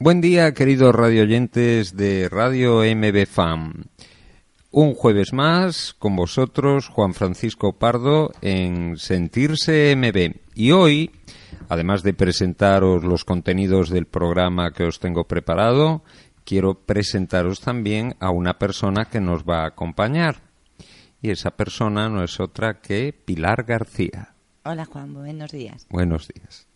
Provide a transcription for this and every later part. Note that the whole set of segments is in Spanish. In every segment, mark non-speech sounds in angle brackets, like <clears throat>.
Buen día, queridos radioyentes de Radio MB FAM. Un jueves más con vosotros, Juan Francisco Pardo, en Sentirse MB. Y hoy, además de presentaros los contenidos del programa que os tengo preparado, quiero presentaros también a una persona que nos va a acompañar. Y esa persona no es otra que Pilar García. Hola Juan, buenos días. Buenos días.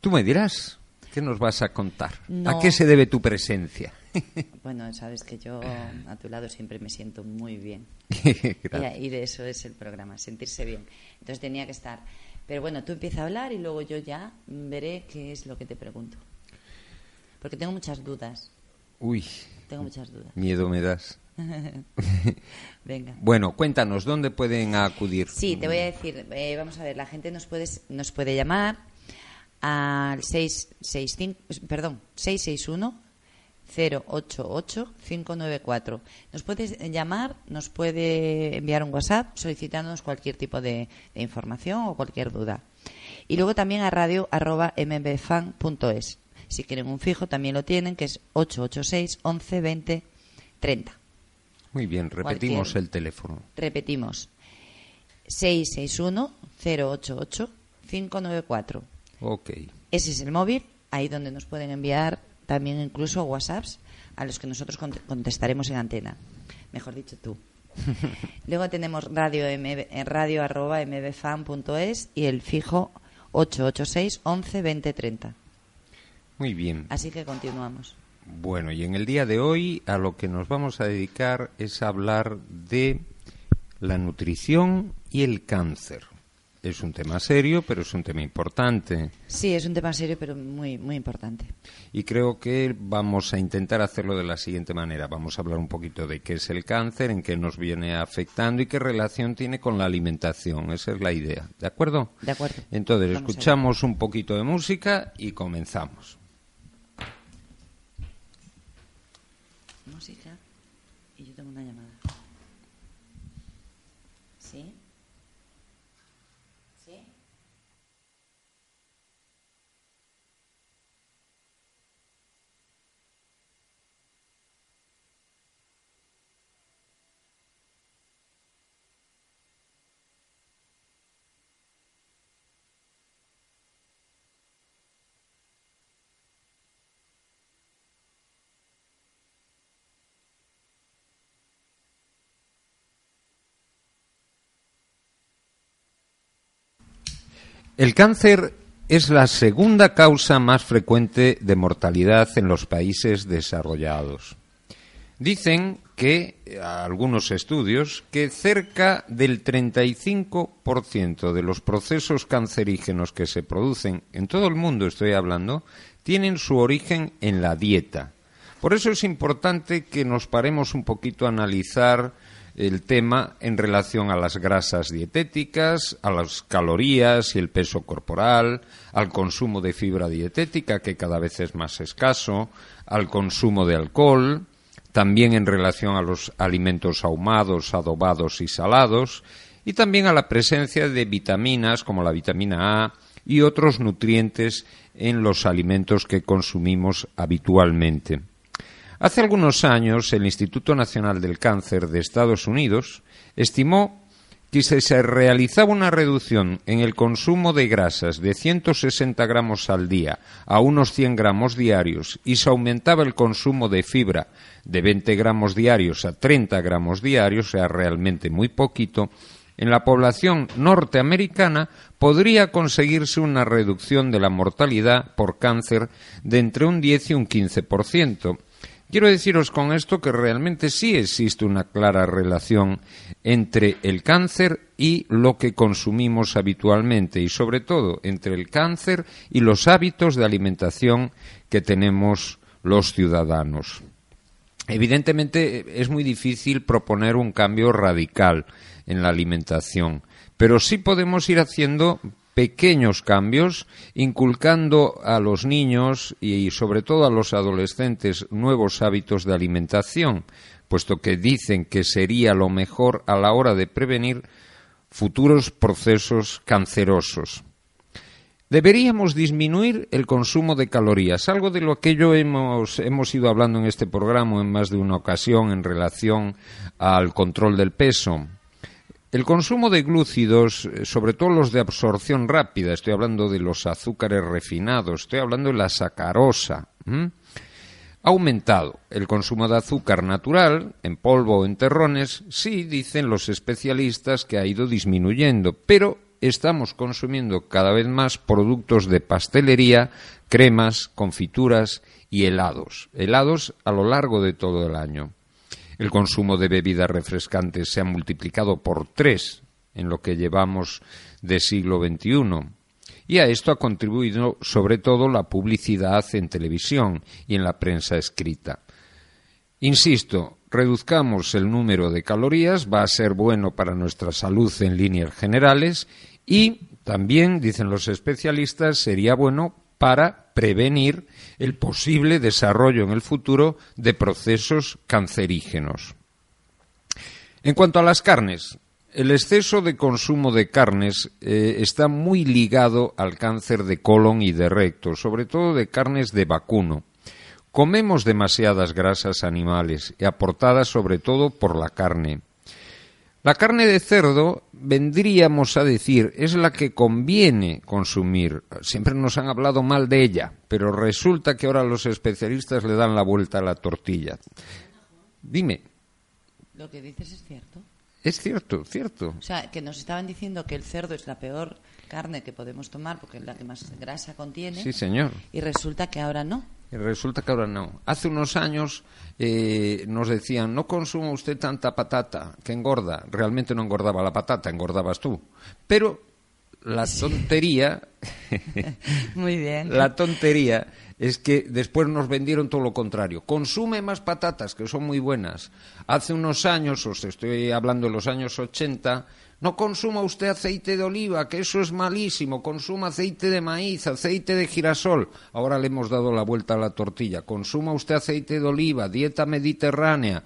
Tú me dirás, ¿qué nos vas a contar? ¿A qué se debe tu presencia? <laughs> Bueno, sabes que yo a tu lado siempre me siento muy bien. <laughs> Y de eso es el programa, sentirse bien. Entonces tenía que estar. Pero bueno, tú empieza a hablar y luego yo ya veré qué es lo que te pregunto. Porque tengo muchas dudas. Uy, Tengo muchas dudas. miedo me das. <laughs> Venga. Bueno, cuéntanos, ¿dónde pueden acudir? Sí, te voy a decir, eh, vamos a ver, la gente nos puede, nos puede llamar al 665, perdón, 661 088 594. Nos puedes llamar, nos puede enviar un WhatsApp solicitándonos cualquier tipo de, de información o cualquier duda. Y luego también a radio arroba mbfan.es. Si quieren un fijo también lo tienen, que es 886 11 20 30. Muy bien, repetimos Cualquier- el teléfono. Repetimos. 661-088-594. Ok. Ese es el móvil, ahí donde nos pueden enviar también incluso WhatsApps a los que nosotros cont- contestaremos en antena. Mejor dicho tú. <laughs> Luego tenemos radio, MB, eh, radio arroba mbfan.es y el fijo 886 11 20 30. Muy bien. Así que continuamos. Bueno, y en el día de hoy a lo que nos vamos a dedicar es a hablar de la nutrición y el cáncer. Es un tema serio, pero es un tema importante. Sí, es un tema serio pero muy, muy importante. Y creo que vamos a intentar hacerlo de la siguiente manera. Vamos a hablar un poquito de qué es el cáncer, en qué nos viene afectando y qué relación tiene con la alimentación. Esa es la idea. ¿De acuerdo? De acuerdo. Entonces, Vamos escuchamos un poquito de música y comenzamos. música y yo tengo una llamada. ¿Sí? ¿Sí? El cáncer es la segunda causa más frecuente de mortalidad en los países desarrollados. Dicen que algunos estudios que cerca del 35% de los procesos cancerígenos que se producen en todo el mundo, estoy hablando, tienen su origen en la dieta. Por eso es importante que nos paremos un poquito a analizar el tema en relación a las grasas dietéticas, a las calorías y el peso corporal, al consumo de fibra dietética, que cada vez es más escaso, al consumo de alcohol, también en relación a los alimentos ahumados, adobados y salados, y también a la presencia de vitaminas como la vitamina A y otros nutrientes en los alimentos que consumimos habitualmente. Hace algunos años, el Instituto Nacional del Cáncer de Estados Unidos estimó que si se realizaba una reducción en el consumo de grasas de 160 gramos al día a unos 100 gramos diarios y se aumentaba el consumo de fibra de 20 gramos diarios a 30 gramos diarios, o sea, realmente muy poquito, en la población norteamericana podría conseguirse una reducción de la mortalidad por cáncer de entre un 10 y un 15%, Quiero deciros con esto que realmente sí existe una clara relación entre el cáncer y lo que consumimos habitualmente y sobre todo entre el cáncer y los hábitos de alimentación que tenemos los ciudadanos. Evidentemente es muy difícil proponer un cambio radical en la alimentación, pero sí podemos ir haciendo pequeños cambios, inculcando a los niños y sobre todo a los adolescentes nuevos hábitos de alimentación, puesto que dicen que sería lo mejor a la hora de prevenir futuros procesos cancerosos. Deberíamos disminuir el consumo de calorías, algo de lo que hemos, hemos ido hablando en este programa en más de una ocasión en relación al control del peso. El consumo de glúcidos, eh, sobre todo los de absorción rápida, estoy hablando de los azúcares refinados, estoy hablando de la sacarosa, ha aumentado. El consumo de azúcar natural, en polvo o en terrones, sí, dicen los especialistas que ha ido disminuyendo, pero estamos consumiendo cada vez más productos de pastelería, cremas, confituras y helados. Helados a lo largo de todo el año. El consumo de bebidas refrescantes se ha multiplicado por tres en lo que llevamos de siglo XXI. Y a esto ha contribuido sobre todo la publicidad en televisión y en la prensa escrita. Insisto, reduzcamos el número de calorías, va a ser bueno para nuestra salud en líneas generales y también, dicen los especialistas, sería bueno para prevenir el posible desarrollo en el futuro de procesos cancerígenos. En cuanto a las carnes, el exceso de consumo de carnes eh, está muy ligado al cáncer de colon y de recto, sobre todo de carnes de vacuno. Comemos demasiadas grasas animales aportadas sobre todo por la carne. La carne de cerdo, vendríamos a decir, es la que conviene consumir. Siempre nos han hablado mal de ella, pero resulta que ahora los especialistas le dan la vuelta a la tortilla. Dime. Lo que dices es cierto. Es cierto, cierto. O sea, que nos estaban diciendo que el cerdo es la peor carne que podemos tomar porque es la que más grasa contiene. Sí, señor. Y resulta que ahora no. Y resulta que ahora no. Hace unos años eh, nos decían, no consuma usted tanta patata, que engorda. Realmente no engordaba la patata, engordabas tú. Pero la tontería... <laughs> Muy bien. la tontería es que después nos vendieron todo lo contrario. Consume más patatas, que son muy buenas. Hace unos años, os estoy hablando de los años 80, no consuma usted aceite de oliva, que eso es malísimo. Consuma aceite de maíz, aceite de girasol. Ahora le hemos dado la vuelta a la tortilla. Consuma usted aceite de oliva, dieta mediterránea.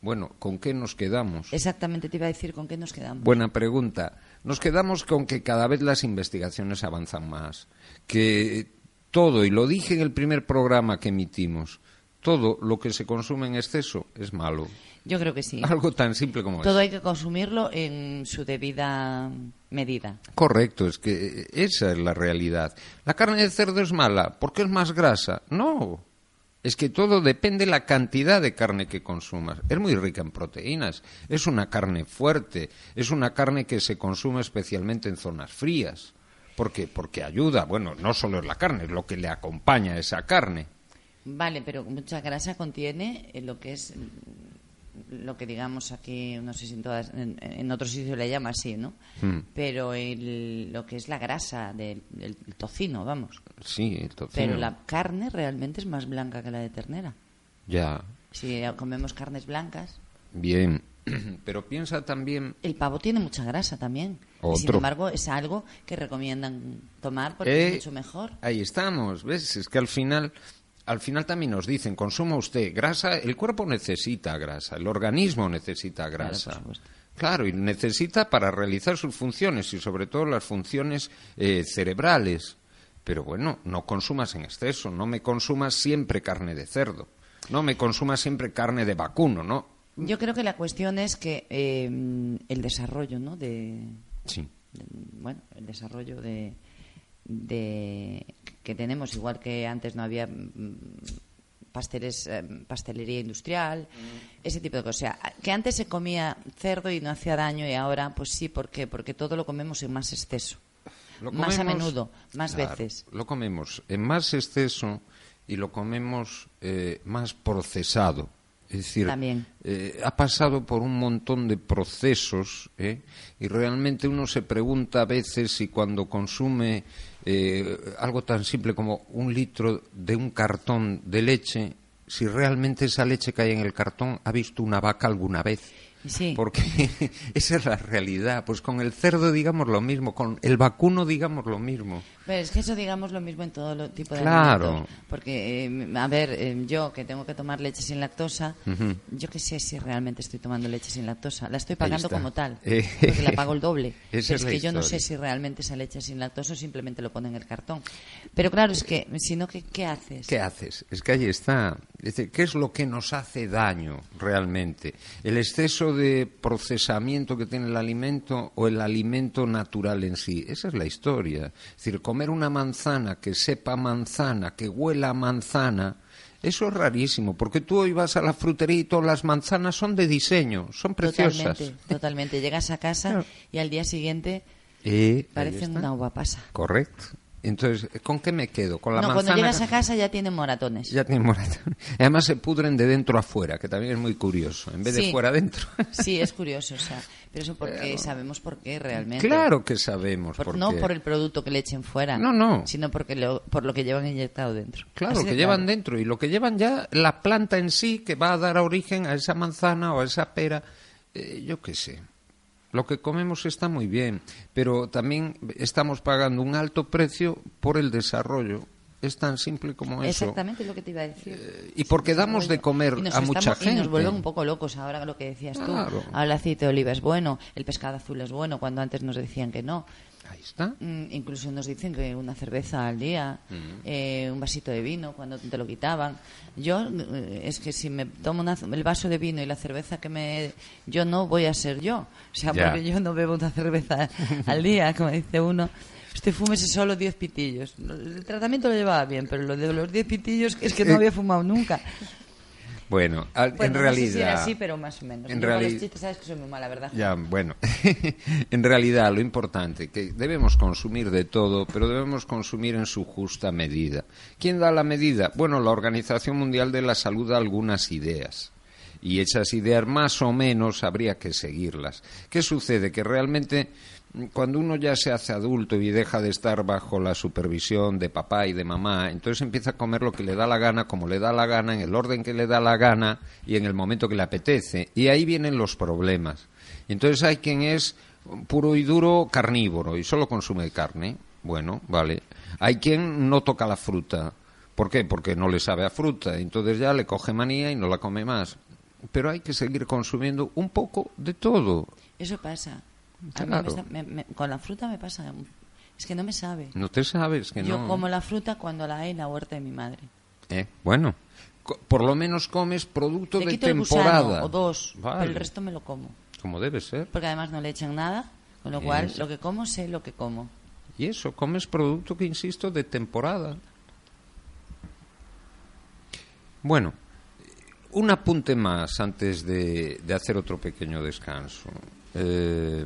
Bueno, ¿con qué nos quedamos? Exactamente, te iba a decir con qué nos quedamos. Buena pregunta. Nos quedamos con que cada vez las investigaciones avanzan más. Que todo, y lo dije en el primer programa que emitimos, todo lo que se consume en exceso es malo. Yo creo que sí. <laughs> Algo tan simple como Todo hay que consumirlo en su debida medida. Correcto, es que esa es la realidad. La carne de cerdo es mala porque es más grasa. No, es que todo depende de la cantidad de carne que consumas. Es muy rica en proteínas, es una carne fuerte, es una carne que se consume especialmente en zonas frías. ¿Por qué? Porque ayuda, bueno, no solo es la carne, es lo que le acompaña a esa carne. Vale, pero mucha grasa contiene lo que es lo que digamos aquí, no sé si en, todas, en, otros sitios le llama así, ¿no? Hmm. Pero lo que es la grasa del, tocino, vamos. Sí, el tocino. Pero la carne realmente es más blanca que la de ternera. Ya. Si comemos carnes blancas. Bien. <clears throat> Pero piensa también. El pavo tiene mucha grasa también. sin embargo, es algo que recomiendan tomar porque es eh, mucho mejor. Ahí estamos, ¿ves? Es que al final al final también nos dicen, consuma usted grasa, el cuerpo necesita grasa, el organismo necesita grasa. Claro, y necesita para realizar sus funciones y sobre todo las funciones eh, cerebrales. Pero bueno, no consumas en exceso, no me consumas siempre carne de cerdo, no me consumas siempre carne de vacuno, ¿no? Yo creo que la cuestión es que eh, el desarrollo, ¿no? De, sí. bueno, el desarrollo de, de que tenemos, igual que antes no había mm, pasteles, eh, pastelería industrial, mm. ese tipo de cosas. O sea, que antes se comía cerdo y no hacía daño y ahora, pues sí, ¿por qué? Porque todo lo comemos en más exceso. más a menudo, más veces. Lo comemos en más exceso y lo comemos eh, más procesado. Es decir, También. eh, ha pasado por un montón de procesos ¿eh? y realmente uno se pregunta a veces si cuando consume eh, algo tan simple como un litro de un cartón de leche, si realmente esa leche que hay en el cartón ha visto una vaca alguna vez. Sí. Porque <laughs> esa es la realidad. Pues con el cerdo digamos lo mismo, con el vacuno digamos lo mismo. Pero es que eso digamos lo mismo en todo lo tipo de Claro. alimentos. Porque, eh, a ver, eh, yo que tengo que tomar leche sin lactosa, Ujú. yo que sé si realmente estoy tomando leche sin lactosa. La estoy pagando como tal, <laughs> Eh, porque la pago el doble. <laughs> es es que yo no sé si realmente esa leche es sin lactosa o simplemente lo pone en el cartón. Pero claro, es que, si no, ¿qué, qué haces? ¿Qué haces? Es que ahí está. Es decir, ¿qué es lo que nos hace daño realmente? ¿El exceso de procesamiento que tiene el alimento o el alimento natural en sí? Esa es la historia. Es decir, comer una manzana que sepa manzana, que huela a manzana, eso es rarísimo, porque tú hoy vas a la frutería y todas las manzanas son de diseño, son preciosas. Totalmente, totalmente. Llegas a casa <laughs> Claro. y al día siguiente Eh, está. una uva pasa. Correcto. Entonces, ¿con qué me quedo? Con la no, manzana. cuando llegas a casa ya tienen moratones. Ya tienen moratón. <laughs> Además se pudren de dentro a fuera, que también es muy curioso. En vez de Sí. fuera adentro. <laughs> Sí, es curioso, o sea, pero eso porque sabemos por qué realmente. claro que sabemos. Por- porque... No por el producto que le echen fuera. No, no. Sino porque lo, por lo que llevan inyectado dentro. Claro, Así que de llevan claro. dentro y lo que llevan ya la planta en sí que va a dar origen a esa manzana o a esa pera, eh, yo qué sé. Lo que comemos está muy bien, pero también estamos pagando un alto precio por el desarrollo. Es tan simple como eso. Exactamente lo que te iba a decir. Eh, y porque damos de comer Y a mucha estamos- Y gente. nos vuelven un poco locos ahora lo que decías Claro. tú. Ahora el aceite de oliva es bueno, el pescado azul es bueno, cuando antes nos decían que no. Ahí está. Mm, incluso nos dicen que una cerveza al día, eh, un vasito de vino cuando te lo quitaban. Yo eh, es que si me tomo una- el vaso de vino y la cerveza que me yo no voy a ser yo, o sea, Ya. porque yo no bebo una <laughs> cerveza al día, como dice uno. Usted fúmese solo 10 pitillos. El tratamiento lo llevaba bien, pero lo de los 10 pitillos es que no había fumado nunca. Bueno, al- Bueno, en no realidad. sé si era así, pero más o menos. en Yo con los reali- chistes sabes que soy muy mala, ¿verdad? Ya, bueno, <laughs> en realidad lo importante que debemos consumir de todo, pero debemos consumir en su justa medida. ¿Quién da la medida? Bueno, la Organización Mundial de la Salud da algunas ideas. Y esas ideas más o menos habría que seguirlas. ¿Qué sucede? Que realmente mm, cuando uno ya se hace adulto y deja de estar bajo la supervisión de papá y de mamá, entonces empieza a comer lo que le da la gana, como le da la gana, en el orden que le da la gana y en el momento que le apetece. Y ahí vienen los problemas. Entonces hay quien es puro y duro carnívoro y solo consume carne. Bueno, vale. Hay quien no toca la fruta. ¿Por qué? Porque no le sabe a fruta. Entonces ya le coge manía y no la come más. Pero hay que seguir consumiendo un poco de todo. Eso pasa. A mí Claro. me está- me- me- con la fruta me pasa. Es que no me sabe. No te sabes que Yo no. como la fruta cuando la hay en la huerta de mi madre. Eh, Bueno, por lo menos comes producto de quito el temporada. gusano o dos, Vale, pero el resto me lo como. Como debe ser. Porque además no le echan nada, con lo cual lo que como sé lo que como. Y eso, comes producto que, insisto, de temporada. Bueno, un apunte más antes de, hacer otro pequeño descanso. Eh,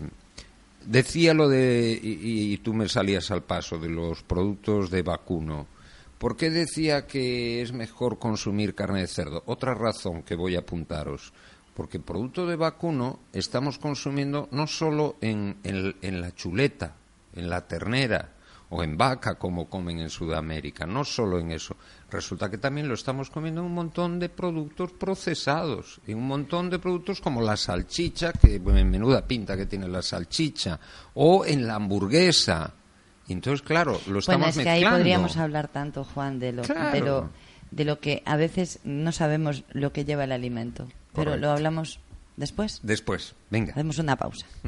decía lo de, y, y tú me salías al paso, de los productos de vacuno. ¿Por qué decía que es mejor consumir carne de cerdo? Otra razón que voy a apuntaros. Porque producto de vacuno estamos consumiendo no solo en, en- en la chuleta, en la ternera o en vaca, como comen en Sudamérica, no solo en eso. Resulta que también lo estamos comiendo en un montón de productos procesados, en un montón de productos como la salchicha, que bueno, en menuda pinta que tiene la salchicha, o en la hamburguesa. Entonces, claro, lo estamos Bueno, es que ahí mezclando. podríamos hablar tanto, Juan, de lo, Claro. de lo de lo que a veces no sabemos lo que lleva el alimento. Pero Correcto. lo hablamos después. Después, venga. Hacemos una pausa. <laughs>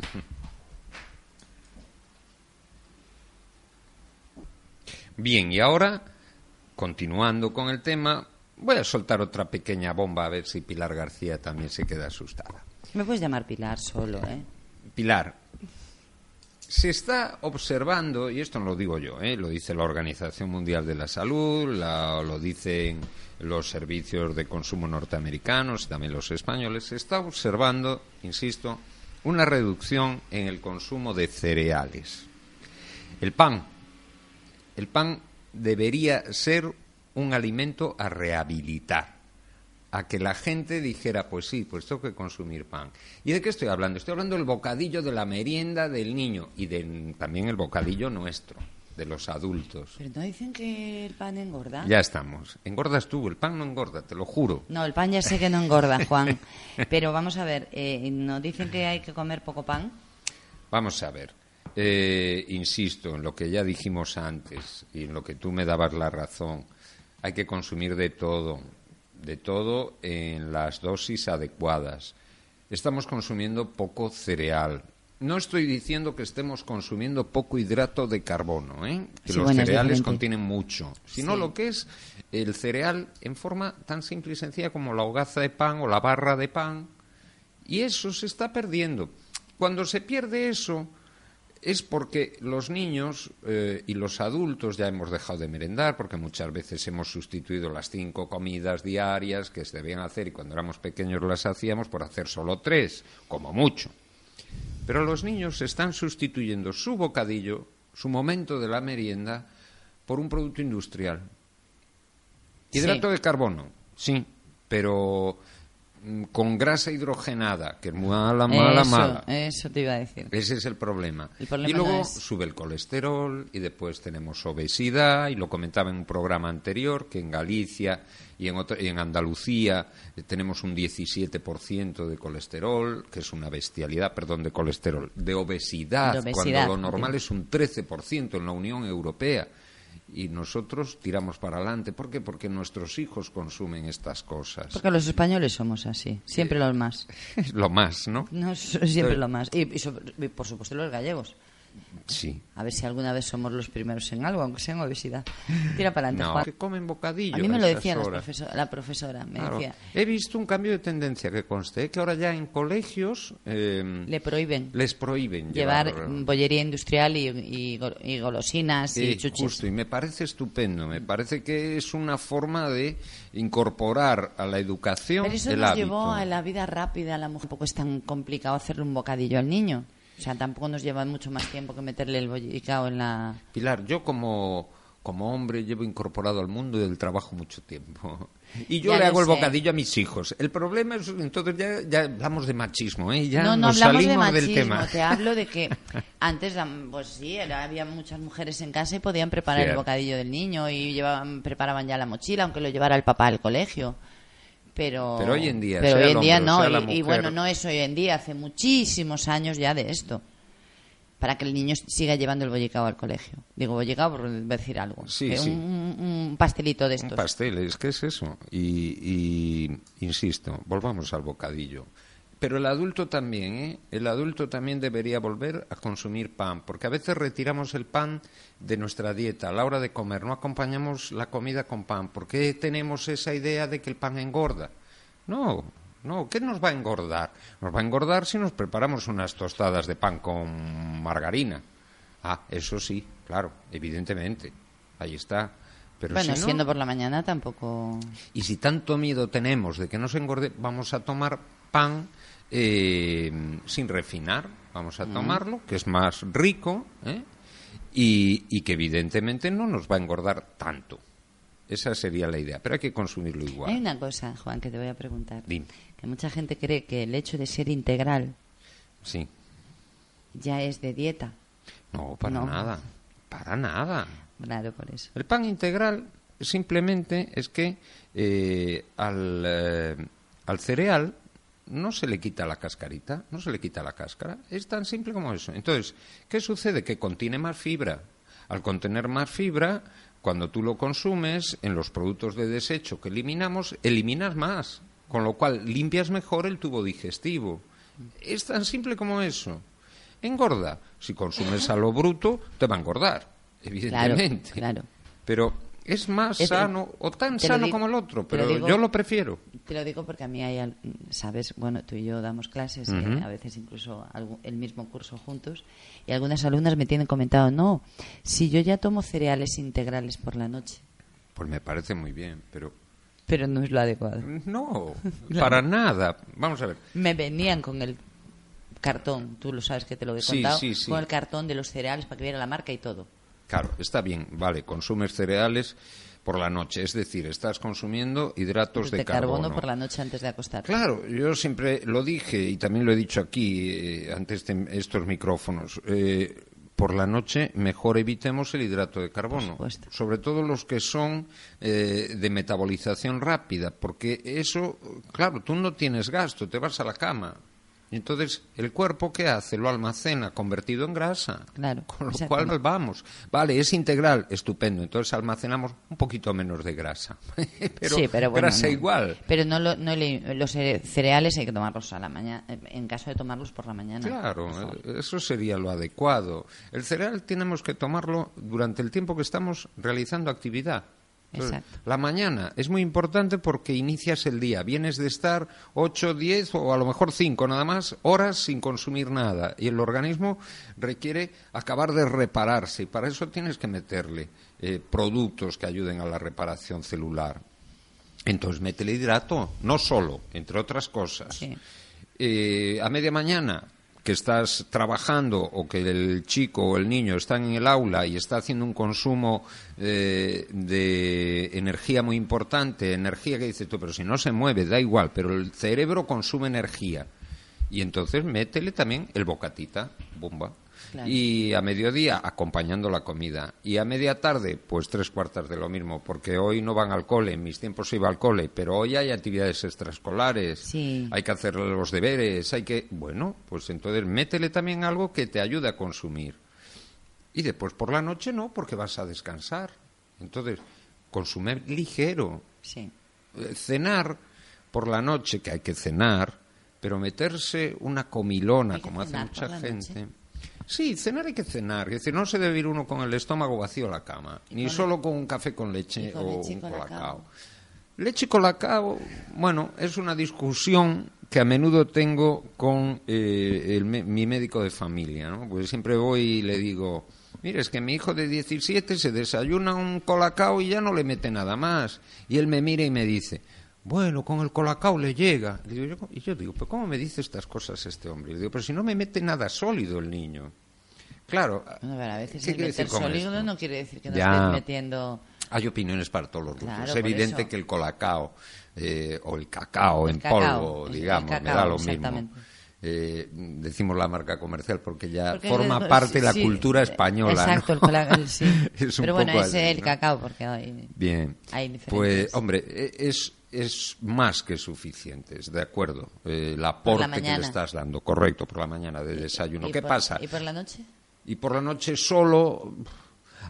Bien, y ahora, continuando con el tema, voy a soltar otra pequeña bomba a ver si Pilar García también se queda asustada. Me puedes llamar Pilar solo, ¿eh? Pilar, se está observando, y esto no lo digo yo, ¿eh? lo dice la Organización Mundial de la Salud, la- lo dicen los servicios de consumo norteamericanos y también los españoles, se está observando, insisto, una reducción en el consumo de cereales. El pan, el pan debería ser un alimento a rehabilitar a que la gente dijera, pues sí, pues tengo que consumir pan. ¿Y de qué estoy hablando? Estoy hablando del bocadillo de la merienda del niño y de, también el bocadillo nuestro, de los adultos. Pero no dicen que el pan engorda. Ya estamos. Engordas tú, el pan no engorda, te lo juro. No, el pan ya sé que no engorda, Juan. <laughs> Pero vamos a ver, eh, ¿nos dicen que hay que comer poco pan? Vamos a ver. Eh, insisto en lo que ya dijimos antes y en lo que tú me dabas la razón. Hay que consumir de todo de todo en las dosis adecuadas. Estamos consumiendo poco cereal. No estoy diciendo que estemos consumiendo poco hidrato de carbono, ¿eh? que los cereales contienen mucho, sino lo que es el cereal en forma tan simple y sencilla como la hogaza de pan o la barra de pan. Y eso se está perdiendo. Cuando se pierde eso, es porque los niños eh, y los adultos ya hemos dejado de merendar, porque muchas veces hemos sustituido las cinco comidas diarias que se debían hacer y cuando éramos pequeños las hacíamos por hacer solo tres, como mucho. Pero los niños están sustituyendo su bocadillo, su momento de la merienda, por un producto industrial. Hidrato de carbono, sí, pero con grasa hidrogenada, que es mala, mala, mala. Eso te iba a decir. Ese es el problema. y luego sube el colesterol y después tenemos obesidad, y lo comentaba en un programa anterior, que en Galicia y en, en Andalucía eh, tenemos un 17% de colesterol, que es una bestialidad, perdón, de colesterol, de obesidad, de obesidad cuando lo normal es un 13% en la Unión Europea y nosotros tiramos para adelante. ¿Por qué? Porque nuestros hijos consumen estas cosas. Porque los españoles somos así, siempre los más. <laughs> lo más, ¿no? no <laughs> siempre lo más. y, por supuesto los gallegos. Sí. A ver si alguna vez somos los primeros en algo, aunque sea en obesidad. Tira para adelante, no, que comen bocadillo. A mí me lo decía la profesora. Me decía. He visto un cambio de tendencia que conste, que ahora ya en colegios... Eh, Le prohíben. Les prohíben llevar... bollería industrial y, golosinas y chuches. Justo, y me parece estupendo. Me parece que es una forma de incorporar a la educación Pero eso nos llevó a la vida rápida. A la mujer tampoco es tan complicado hacerle un bocadillo al niño. O sea, tampoco nos lleva mucho más tiempo que meterle el bollicao en la... Pilar, yo como, como hombre llevo incorporado al mundo del trabajo mucho tiempo. Y yo le hago el bocadillo a mis hijos. El problema es, entonces ya, ya hablamos de machismo, ¿eh? Ya no, no nos hablamos salimos de machismo, del tema. te hablo de que antes, pues sí, había muchas mujeres en casa y podían preparar el bocadillo del niño y llevaban, preparaban ya la mochila, aunque lo llevara el papá al colegio pero, hoy en día, pero hoy en día no, y, bueno, no es hoy en día, hace muchísimos años ya de esto para que el niño siga llevando el bollicao al colegio. Digo bollicao por decir algo. Sí, Un, pastelito de estos. Un pastel, es que es eso. Y, y, insisto, volvamos al bocadillo. Pero el adulto también, ¿eh? El adulto también debería volver a consumir pan, porque a veces retiramos el pan de nuestra dieta a la hora de comer, no acompañamos la comida con pan. ¿Por qué tenemos esa idea de que el pan engorda? No, no, ¿qué nos va a engordar? Nos va a engordar si nos preparamos unas tostadas de pan con margarina. Ah, eso sí, claro, evidentemente. Ahí está. Pero bueno, siendo por la mañana tampoco. Y si tanto miedo tenemos de que nos engorde, vamos a tomar pan eh, sin refinar. Vamos a mm. tomarlo, que es más rico ¿eh? y, y que evidentemente no nos va a engordar tanto. Esa sería la idea, pero hay que consumirlo igual. Hay una cosa, Juan, que te voy a preguntar. Dime. Que mucha gente cree que el hecho de ser integral sí. ya es de dieta. No, para nada. Para nada. Claro, por eso. El pan integral simplemente es que eh, al, eh, al cereal no se le quita la cascarita, no se le quita la cáscara. Es tan simple como eso. Entonces, ¿qué sucede? Que contiene más fibra. Al contener más fibra, cuando tú lo consumes, en los productos de desecho que eliminamos, eliminas más, con lo cual limpias mejor el tubo digestivo. Es tan simple como eso. Engorda. Si consumes a lo bruto, te va a engordar, evidentemente. claro. Pero es más sano o tan sano como el otro, pero yo lo prefiero. Te lo digo porque a mí hay, sabes, bueno, tú y yo damos clases, eh, a veces incluso el mismo curso juntos, y algunas alumnas me tienen comentado, no, si yo ya tomo cereales integrales por la noche. Pues me parece muy bien, pero... Pero no es lo adecuado. No, <laughs> para nada. Vamos a ver. Me venían con el cartón, tú lo sabes que te lo he contado, con el cartón de los cereales para que viera la marca y todo. Claro, está bien, vale, consumes cereales, por la noche. Es decir, estás consumiendo hidratos de, carbono. por la noche antes de acostarte. Claro, yo siempre lo dije y también lo he dicho aquí eh, antes de estos micrófonos. Eh, por la noche mejor evitemos el hidrato de carbono, sobre todo los que son eh, de metabolización rápida, porque eso, claro, tú no tienes gasto, te vas a la cama, entonces, ¿el cuerpo qué hace? Lo almacena convertido en grasa. Claro. Con lo cual vamos. Vale, es integral, estupendo. Entonces almacenamos un poquito menos de grasa. <laughs> pero, sí, pero grasa igual. Pero no, lo, no los cereales hay que tomarlos a la mañana, en caso de tomarlos por la mañana. Claro, eso sería lo adecuado. El cereal tenemos que tomarlo durante el tiempo que estamos realizando actividad la mañana es muy importante porque inicias el día. Vienes de estar 8, 10 o a lo mejor 5 nada más horas sin consumir nada. Y el organismo requiere acabar de repararse. Y para eso tienes que meterle eh, productos que ayuden a la reparación celular. Entonces, métele hidrato, no solo, entre otras cosas. Eh, a media mañana, que estás trabajando o que el chico o el niño está en el aula y está haciendo un consumo eh, de energía muy importante, energía que dices tú, pero si no se mueve, da igual, pero el cerebro consume energía. Y entonces métele también el bocatita, bomba. Y a mediodía, acompañando la comida. Y a media tarde, pues tres cuartas de lo mismo, porque hoy no van al cole, en mis tiempos se iba al cole, pero hoy hay actividades extraescolares, hay que hacer los deberes, hay que... Bueno, pues entonces métele también algo que te ayude a consumir. Y después por la noche no, porque vas a descansar. Entonces, consumir ligero. Sí. Eh, cenar por la noche, que hay que cenar, pero meterse una comilona, como hace mucha gente. Sí, cenar hay que cenar. Es decir, no se debe ir uno con el estómago vacío a la cama, ni solo con un café con leche o un colacao. Leche y colacao, bueno, es una discusión que a menudo tengo con eh, mi médico de familia, ¿no? Porque siempre voy y le digo, mire, es que mi hijo de 17 se desayuna un colacao y ya no le mete nada más. Y él me mira y me dice, bueno, con el colacao le llega. Y yo, digo, ¿pero cómo me dice estas cosas este hombre? Y digo, pero si no me mete nada sólido el niño. Claro. a veces el meter sólido no quiere decir que no estés metiendo... Hay opiniones para todos los grupos. es evidente que el colacao eh, o el cacao en polvo, digamos, me da lo mismo. Eh, decimos la marca comercial porque ya forma parte de la cultura española. Exacto, el colacao, sí. <laughs> Pero bueno, es el cacao porque hay, Bien. Pues, hombre, e, es, es más que suficiente, de acuerdo. Eh, el aporte que le estás dando, correcto, por la mañana de desayuno. ¿Qué pasa? ¿Y por la noche? Y por la noche solo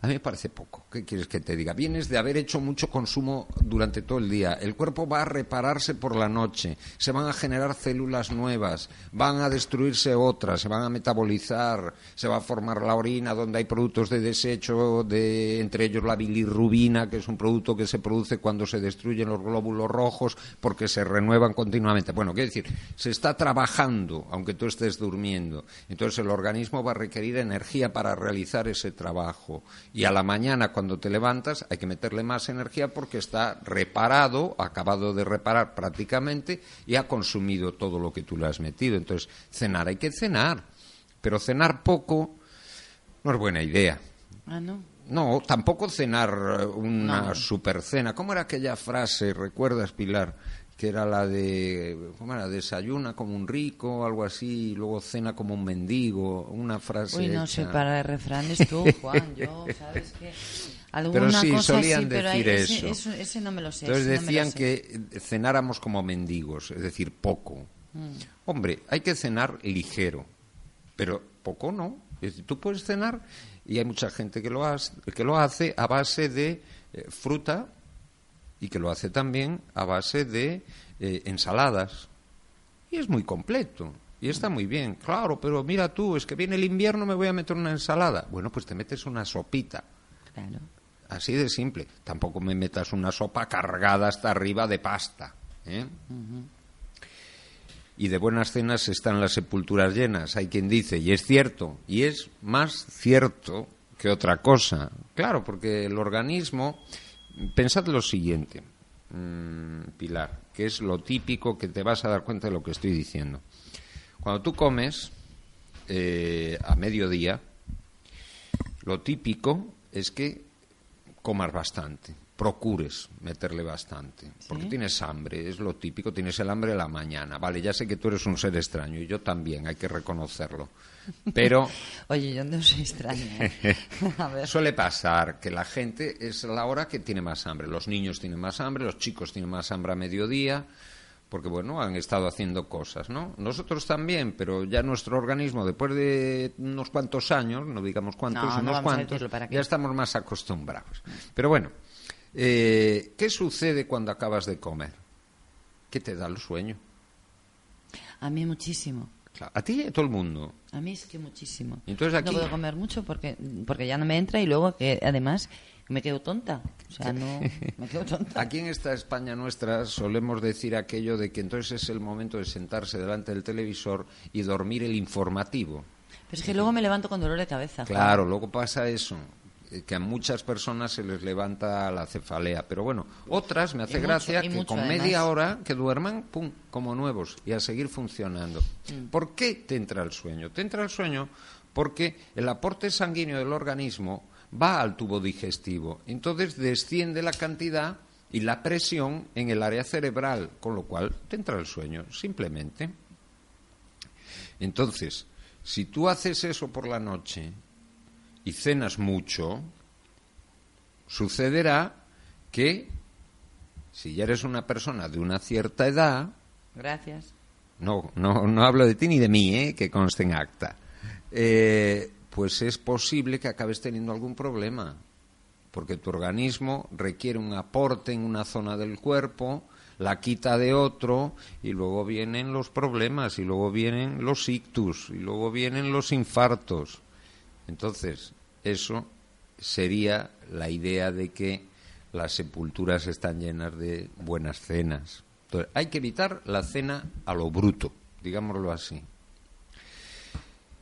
a mí me parece poco. ¿Qué quieres que te diga? Vienes de haber hecho mucho consumo durante todo el día. El cuerpo va a repararse por la noche. Se van a generar células nuevas. Van a destruirse otras. Se van a metabolizar. Se va a formar la orina donde hay productos de desecho, de, entre ellos la bilirrubina, que es un producto que se produce cuando se destruyen los glóbulos rojos porque se renuevan continuamente. Bueno, quiero decir, se está trabajando aunque tú estés durmiendo. Entonces el organismo va a requerir energía para realizar ese trabajo y a la mañana cuando te levantas hay que meterle más energía porque está reparado, acabado de reparar prácticamente y ha consumido todo lo que tú le has metido. Entonces, cenar hay que cenar, pero cenar poco no es buena idea. Ah, no. No, tampoco cenar una super cena. ¿Cómo era aquella frase? ¿Recuerdas, Pilar? Que era la de, ¿cómo era? Desayuna como un rico, algo así, y luego cena como un mendigo, una frase Uy, no sé, para refranes tú, <laughs> Juan, yo, ¿sabes qué? Alguna pero sí, cosa solían decir eso. Ese, no me lo sé. Entonces decían que cenáramos como mendigos, es decir, poco. Mm. Hombre, hay que cenar ligero, pero poco no. Es decir, tú puedes cenar, y hay mucha gente que lo, hace, que lo hace a base de eh, fruta, y que lo hace también a base de eh, ensaladas. Y es muy completo. Y está muy bien, claro, pero mira tú, es que viene el invierno, me voy a meter una ensalada. Bueno, pues te metes una sopita. Claro. Así de simple. Tampoco me metas una sopa cargada hasta arriba de pasta. ¿eh? Y de buenas cenas están las sepulturas llenas. Hay quien dice, y es cierto, y es más cierto que otra cosa. Claro, porque el organismo Pensad lo siguiente, mm, Pilar, que es lo típico que te vas a dar cuenta de lo que estoy diciendo. Cuando tú comes eh, a mediodía, lo típico es que comas bastante, procures meterle bastante, porque tienes hambre, es lo típico, tienes el hambre de la mañana. Vale, ya sé que tú eres un ser extraño y yo también, hay que reconocerlo. Pero... <laughs> Oye, yo no soy extraña. ¿eh? <laughs> Suele pasar que la gente es la hora que tiene más hambre. Los niños tienen más hambre, los chicos tienen más hambre a mediodía, porque bueno, han estado haciendo cosas, ¿no? Nosotros también, pero ya nuestro organismo, después de unos cuantos años, no digamos cuántos, unos cuantos, ya estamos más acostumbrados. Pero bueno, eh, ¿Qué sucede cuando acabas de comer? ¿Qué te da el sueño? A mí muchísimo. a ti y a todo el mundo. A mí es que muchísimo. Entonces aquí... No puedo comer mucho porque, porque ya no me entra y luego que además me quedo tonta. O sea, no me quedo tonta. <laughs> Aquí en esta España nuestra solemos decir aquello de que entonces es el momento de sentarse delante del televisor y dormir el informativo. Pero es que luego me levanto con dolor de cabeza. Claro, luego pasa eso. Que a muchas personas se les levanta la cefalea. Pero bueno, otras me hace gracia que con media hora que duerman, pum, como nuevos y a seguir funcionando. Mm. ¿Por qué te entra el sueño? Te entra el sueño porque el aporte sanguíneo del organismo va al tubo digestivo. Entonces desciende la cantidad y la presión en el área cerebral, con lo cual te entra el sueño, simplemente. Entonces, si tú haces eso por la noche y cenas mucho, sucederá que si ya eres una persona de una cierta edad. Gracias. No, no, no hablo de ti ni de mí, ¿eh? que conste en acta. Eh, pues es posible que acabes teniendo algún problema, porque tu organismo requiere un aporte en una zona del cuerpo, la quita de otro, y luego vienen los problemas, y luego vienen los ictus, y luego vienen los infartos. Entonces, eso sería la idea de que las sepulturas están llenas de buenas cenas. Entonces, hay que evitar la cena a lo bruto, digámoslo así.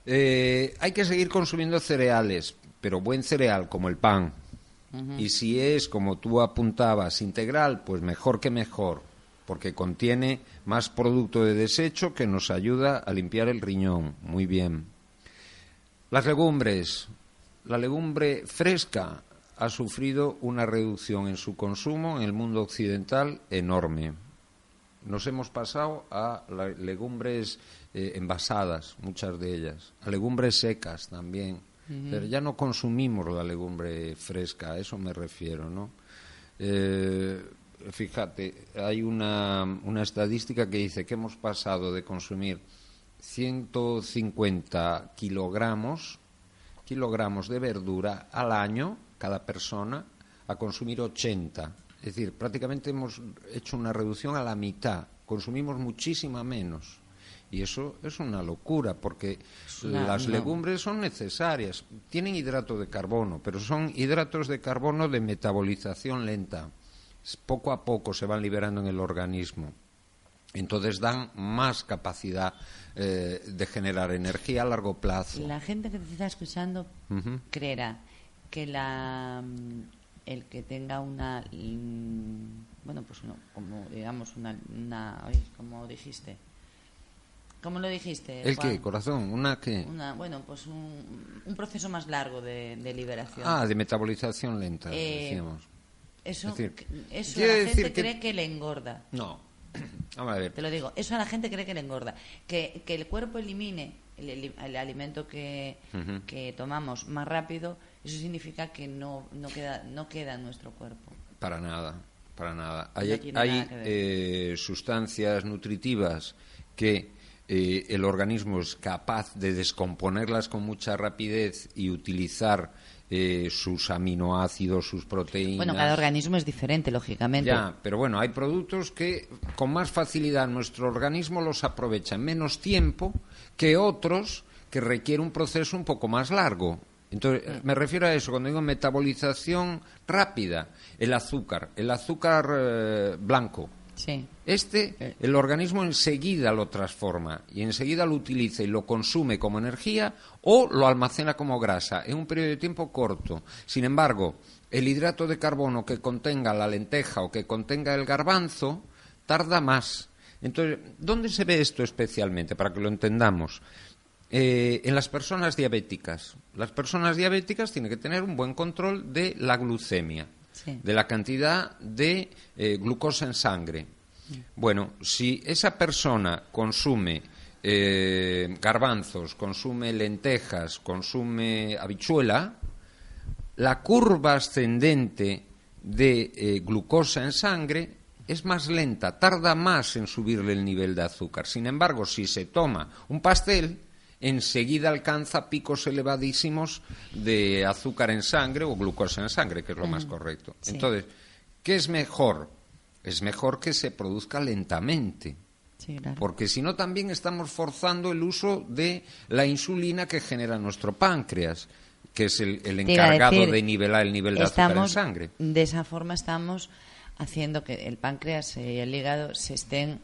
Eh, hay que seguir consumiendo cereales, pero buen cereal, como el pan. Y si es, como tú apuntabas, integral, pues mejor que mejor, porque contiene más producto de desecho que nos ayuda a limpiar el riñón. Muy bien. Las legumbres. La legumbre fresca ha sufrido una reducción en su consumo en el mundo occidental enorme. Nos hemos pasado a legumbres eh, envasadas, muchas de ellas, a legumbres secas también. Pero ya no consumimos la legumbre fresca, a eso me refiero, ¿no? Eh, fíjate, hay una, una estadística que dice que hemos pasado de consumir 150 kilogramos, kilogramos de verdura al año, cada persona, a consumir 80. Es decir, prácticamente hemos hecho una reducción a la mitad. Consumimos muchísima menos. Y eso es una locura, porque las legumbres son necesarias. Tienen hidrato de carbono, pero son hidratos de carbono de metabolización lenta. Poco a poco se van liberando en el organismo. Entonces dan más capacidad eh, de generar energía a largo plazo. La gente que te está escuchando creerá que la, mm, el que tenga una mm, bueno pues como digamos una, una como dijiste ¿Cómo lo dijiste? ¿El qué, corazón? ¿Una qué? bueno, pues un, proceso más largo de, liberación. Ah, de metabolización lenta, eh, decíamos. Eso, eso la gente cree que le engorda. No, <coughs> Vamos a ver. Te lo digo, eso a la gente cree que le engorda. Que, que el cuerpo elimine el, alimento que, que, tomamos más rápido, eso significa que no, no, queda, no queda en nuestro cuerpo. Para nada, para nada. Hay, hay eh, sustancias nutritivas que eh, el organismo es capaz de descomponerlas con mucha rapidez y utilizar eh, sus aminoácidos, sus proteínas. Bueno, cada organismo es diferente, lógicamente. Ya, pero bueno, hay productos que con más facilidad nuestro organismo los aprovecha en menos tiempo que otros que requieren un proceso un poco más largo. Entonces, mm. me refiero a eso, cuando digo metabolización rápida, el azúcar, el azúcar eh, blanco, este, el organismo enseguida lo transforma y enseguida lo utiliza y lo consume como energía o lo almacena como grasa en un periodo de tiempo corto. Sin embargo, el hidrato de carbono que contenga la lenteja o que contenga el garbanzo tarda más. Entonces, ¿dónde se ve esto especialmente? Para que lo entendamos. Eh, en las personas diabéticas. Las personas diabéticas tienen que tener un buen control de la glucemia. De la cantidad de eh, glucosa en sangre. Bueno, si esa persona consume eh, garbanzos, consume lentejas, consume habichuela, la curva ascendente de eh, glucosa en sangre es más lenta, tarda más en subirle el nivel de azúcar. Sin embargo, si se toma un pastel, enseguida alcanza picos elevadísimos de azúcar en sangre o glucosa en sangre, que es lo más correcto. Sí. Entonces, ¿qué es mejor? Es mejor que se produzca lentamente. Sí, claro. Porque si no, también estamos forzando el uso de la insulina que genera nuestro páncreas, que es el, encargado decir, de nivelar el nivel de azúcar en sangre. De esa forma estamos haciendo que el páncreas y el hígado se estén eh,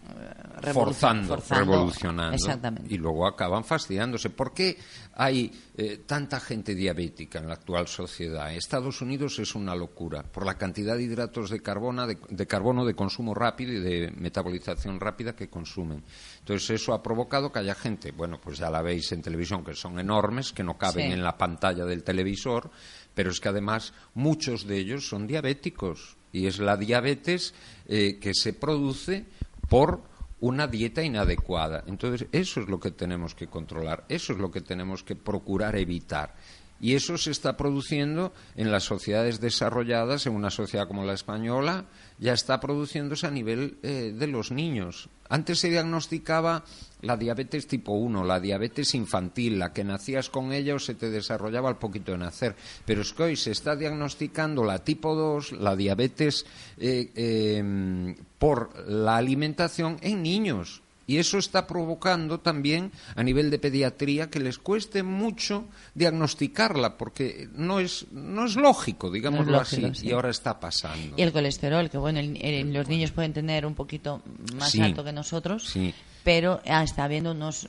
revolu- forzando, revolucionando Exactamente. y luego acaban fastidiándose. ¿Por qué hay eh, tanta gente diabética en la actual sociedad? Estados Unidos es una locura por la cantidad de hidratos de, carbono, de, de carbono de consumo rápido y de metabolización rápida que consumen. Entonces eso ha provocado que haya gente, bueno, pues ya la veis en televisión, que son enormes, que no caben Sí. en la pantalla del televisor, pero es que además muchos de ellos son diabéticos y es la diabetes eh, que se produce por una dieta inadecuada. Entonces, eso es lo que tenemos que controlar, eso es lo que tenemos que procurar evitar. Y eso se está produciendo en las sociedades desarrolladas, en una sociedad como la española, ya está produciéndose a nivel eh, de los niños. Antes se diagnosticaba la diabetes tipo 1, la diabetes infantil, la que nacías con ella o se te desarrollaba al poquito de nacer. Pero es que hoy se está diagnosticando la tipo 2, la diabetes eh, eh, por la alimentación en niños. Y eso está provocando también a nivel de pediatría que les cueste mucho diagnosticarla, porque no es, no es lógico, digámoslo lógico, así, sí. y ahora está pasando. Y el colesterol, que bueno, el- el- los niños pueden tener un poquito más Sí. alto que nosotros, Sí. pero ah, está habiendo unos,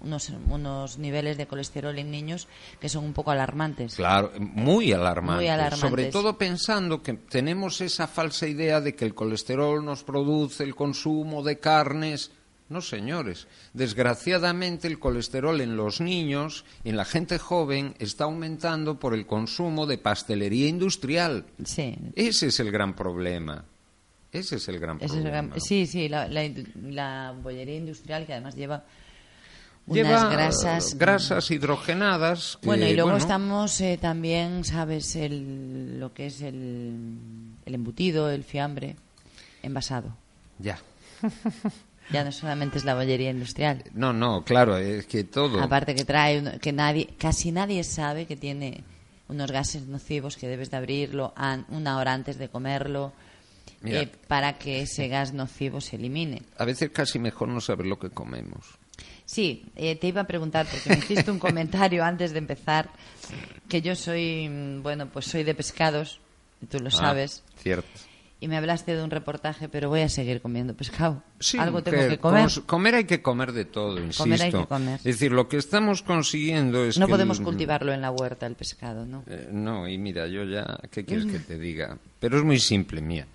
unos, unos niveles de colesterol en niños que son un poco alarmantes. Claro, muy alarmante. Muy alarmantes. Sobre todo pensando que tenemos esa falsa idea de que el colesterol nos produce el consumo de carnes. No, señores. Desgraciadamente el colesterol en los niños, en la gente joven, está aumentando por el consumo de pastelería industrial. Sí. Ese es el gran problema. Ese es el gran Ese es el problema. gran- sí, sí, la, la, la bollería industrial que además lleva unas Lleva grasas. eh, grasas hidrogenadas. que, Bueno, y luego bueno, estamos eh, también, ¿sabes? El, lo que es el, el embutido, el fiambre, envasado. Ya. <laughs> Ya no solamente es la bollería industrial. No, no, claro, es que todo. Aparte que trae, que nadie, casi nadie sabe que tiene unos gases nocivos que debes de abrirlo una hora antes de comerlo Mira. eh, para que ese gas nocivo se elimine. A veces casi mejor no saber lo que comemos. Sí, eh, te iba a preguntar, porque me hiciste un comentario antes de empezar, que yo soy, mm, bueno, pues soy de pescados, y tú lo Ah, sabes, cierto. Y me hablaste de un reportaje, pero voy a seguir comiendo pescado. Sí, Algo tengo que comer. comer hay que comer de todo, insisto. Comer hay que comer. Es decir, lo que estamos consiguiendo es No que podemos el- cultivarlo en la huerta, el pescado, ¿no? Eh, no, y mira, yo ya, ¿qué quieres que <laughs> te diga? Pero es muy simple, mía.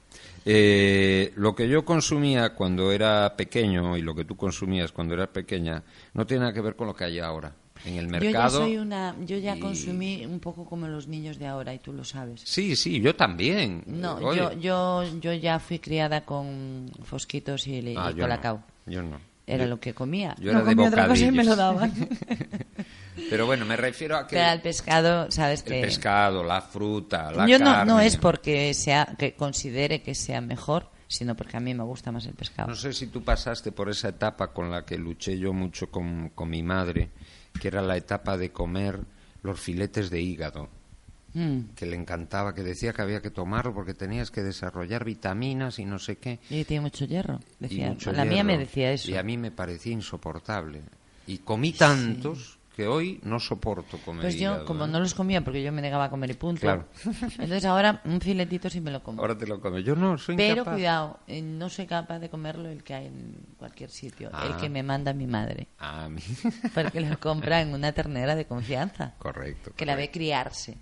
Eh, lo que yo consumía cuando era pequeño y lo que tú consumías cuando eras pequeña no tiene nada que ver con lo que hay ahora en el Yo ya mercado. soy una, yo ya y- consumí un poco como los niños de ahora, y tú lo sabes. Sí, sí, yo también. No, Oye. yo, yo, yo ya fui criada con fosquitos y, y Ah, yo colacao. no, yo no. Era Yo- lo que comía. yo no era de comía otra cosa y me lo daban. <laughs> Pero bueno, me refiero a que Pero al pescado, sabes el que pescado, la fruta, la yo no, carne. no es porque sea que considere que sea mejor, sino porque a mí me gusta más el pescado. No sé si tú pasaste por esa etapa con la que luché yo mucho con, con mi madre, que era la etapa de comer los filetes de hígado, Mm. que le encantaba, que decía que había que tomarlo porque tenías que desarrollar vitaminas y no sé qué. Y tiene mucho hierro, decía. mucho la mía me decía eso. Y a mí me parecía insoportable. Y comí tantos que hoy no soporto comer Pues yo, hígado, como ¿eh? no los comía porque yo me negaba a comer y punto. Claro. Entonces ahora un filetito sí me lo como. Ahora te lo comes. Yo no, soy Pero incapaz. cuidado, eh, no soy capaz de comerlo el que hay en cualquier sitio, el Ah. que me manda mi madre, A mí. <laughs> porque lo compra en una ternera de confianza, correcto. que la ve correcto. criarse.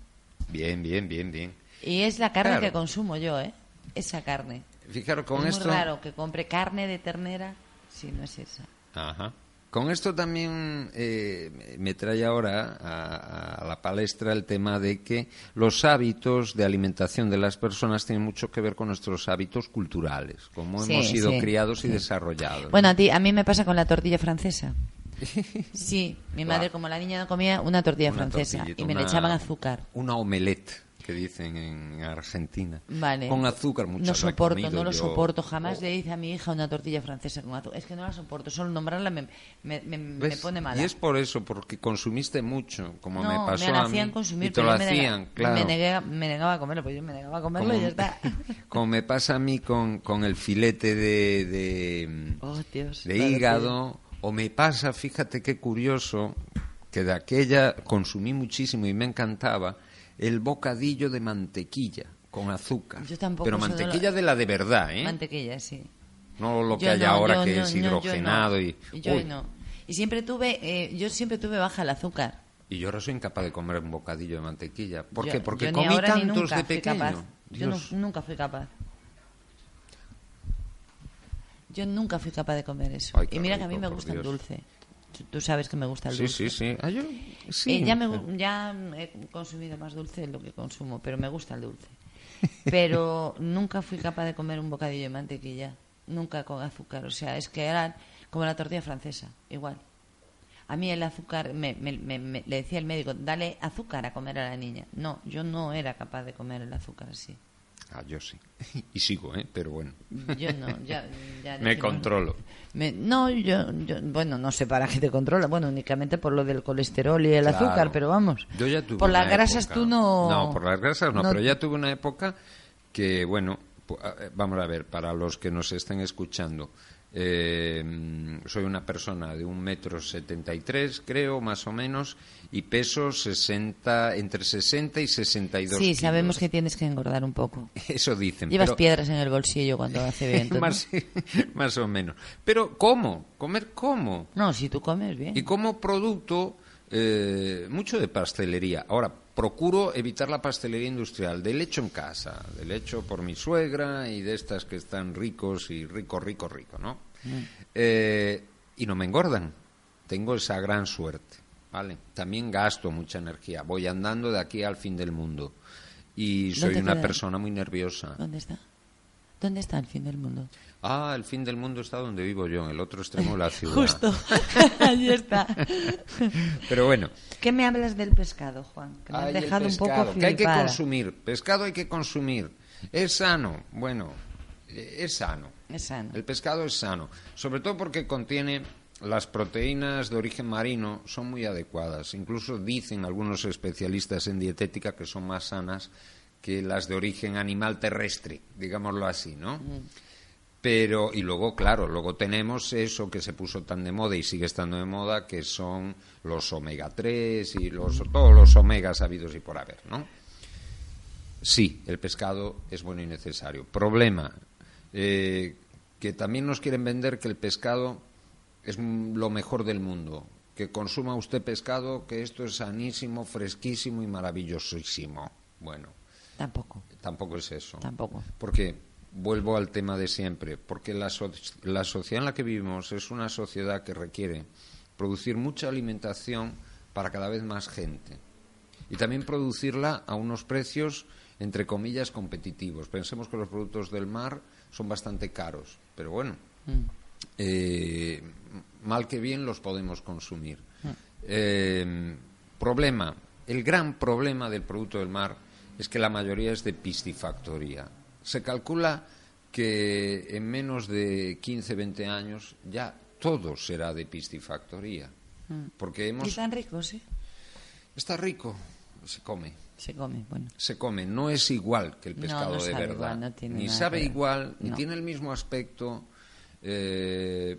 Bien, bien, bien, bien. Y es la carne Claro. que consumo yo, ¿eh? Esa carne. Fijaros, con es esto... muy raro que compre carne de ternera si no es esa. Ajá. Con esto también eh, me trae ahora a, la palestra el tema de que los hábitos de alimentación de las personas tienen mucho que ver con nuestros hábitos culturales, cómo hemos sido criados y desarrollados. Bueno, a, ti, a mí me pasa con la tortilla francesa. <laughs> Sí, mi madre, como la niña no comía, una tortilla francesa y me le echaban azúcar. Una omelette que dicen en Argentina. Vale. Con azúcar, mucho No soporto, no lo soporto. Jamás le hice a mi hija una tortilla francesa con azúcar. Es que no la soporto. Solo nombrarla me, me, me, pone mala. Y es por eso, porque consumiste mucho, como me pasó me la hacían consumir, y te lo hacían, claro. Me, negaba, me negaba a comerlo, pues yo me negaba a comerlo y ya está. <laughs> Como me pasa a mí con, con el filete de, de, oh, Dios, de hígado, o me pasa, fíjate qué curioso, que de aquella consumí muchísimo y me encantaba, el bocadillo de mantequilla con azúcar. Yo tampoco Pero mantequilla de la de verdad, ¿eh? Mantequilla, sí. No lo que hay ahora que es hidrogenado y... Yo no. Y siempre tuve, eh, yo siempre tuve baja el azúcar. Y yo ahora soy incapaz de comer un bocadillo de mantequilla. ¿Por qué? Porque comí tantos de pequeño. Yo nunca fui capaz. Yo nunca fui capaz de comer eso. y mira que a mí me gusta el dulce. Tú sabes que me gusta el dulce. Sí, sí, ah, sí. Eh, ya, me, ya he consumido más dulce de lo que consumo, pero me gusta el dulce. <laughs> Pero nunca fui capaz de comer un bocadillo de mantequilla, nunca con azúcar. O sea, es que era como la tortilla francesa, igual. A mí el azúcar, me, le decía el médico, dale azúcar a comer a la niña. No, yo no era capaz de comer el azúcar así. Ah, yo sí. <laughs> Y sigo, ¿eh? Pero bueno. Yo no, ya... <laughs> me controlo. no, yo, bueno, no sé para qué te controla. Bueno, únicamente por lo del colesterol y el azúcar, pero vamos. Yo ya tuve Por las grasas tú no... No, por las grasas no, pero ya tuve una época que, bueno, vamos a ver, para los que nos estén escuchando, eh, soy una persona de un metro setenta y tres, creo, más o menos, y peso 60, entre 60 y 62 Sí, sabemos que tienes que engordar un poco. <laughs> Eso dicen. Llevas piedras en el bolsillo cuando hace <laughs> viento. más, <laughs> más o menos. Pero, ¿cómo? ¿Comer cómo? No, si tú comes bien. Y como producto, eh, mucho de pastelería. Ahora, procuro evitar la pastelería industrial, del hecho en casa, del hecho por mi suegra y de estas que están ricos y rico, rico, rico, ¿no? Mm. Eh, y no me engordan. Tengo esa gran suerte, ¿vale? También gasto mucha energía. Voy andando de aquí al fin del mundo. Y soy una persona muy nerviosa. ¿Dónde está? ¿Dónde está el fin del mundo? Ah, el fin del mundo está donde vivo yo, en el otro extremo de la ciudad. Justo, <laughs> allí está. <laughs> Pero bueno. ¿Qué me hablas del pescado, Juan? Que me has dejado un poco Que hay que consumir, pescado hay que consumir. Es sano, bueno, eh, es sano. Es sano. El pescado es sano, sobre todo porque contiene las proteínas de origen marino son muy adecuadas. Incluso dicen algunos especialistas en dietética que son más sanas que las de origen animal terrestre, digámoslo así, ¿no? Mm. Pero, y luego, claro, luego tenemos eso que se puso tan de moda y sigue estando de moda, que son los omega 3 y los, todos los omegas habidos y por haber, ¿no? Sí, el pescado es bueno y necesario. Problema, eh, que también nos quieren vender que el pescado es lo mejor del mundo. Que consuma usted pescado, que esto es sanísimo, fresquísimo y maravillosísimo. Bueno. Tampoco. Tampoco es eso. Tampoco. Porque vuelvo al tema de siempre, porque la, la sociedad en la que vivimos es una sociedad que requiere producir mucha alimentación para cada vez más gente y también producirla a unos precios entre comillas competitivos. Pensemos que los productos del mar son bastante caros, pero bueno, mm. eh, mal que bien los podemos consumir. Mm. Eh, problema, el gran problema del producto del mar es que la mayoría es de piscifactoría se calcula que en menos de 15, 20 años ya todo será de piscifactoría. Mm. Porque hemos... ¿Y tan rico, sí? Está rico, se come. Se come, bueno. Se come, no es igual que el pescado de verdad. ni sabe igual, ni tiene el mismo aspecto. Eh,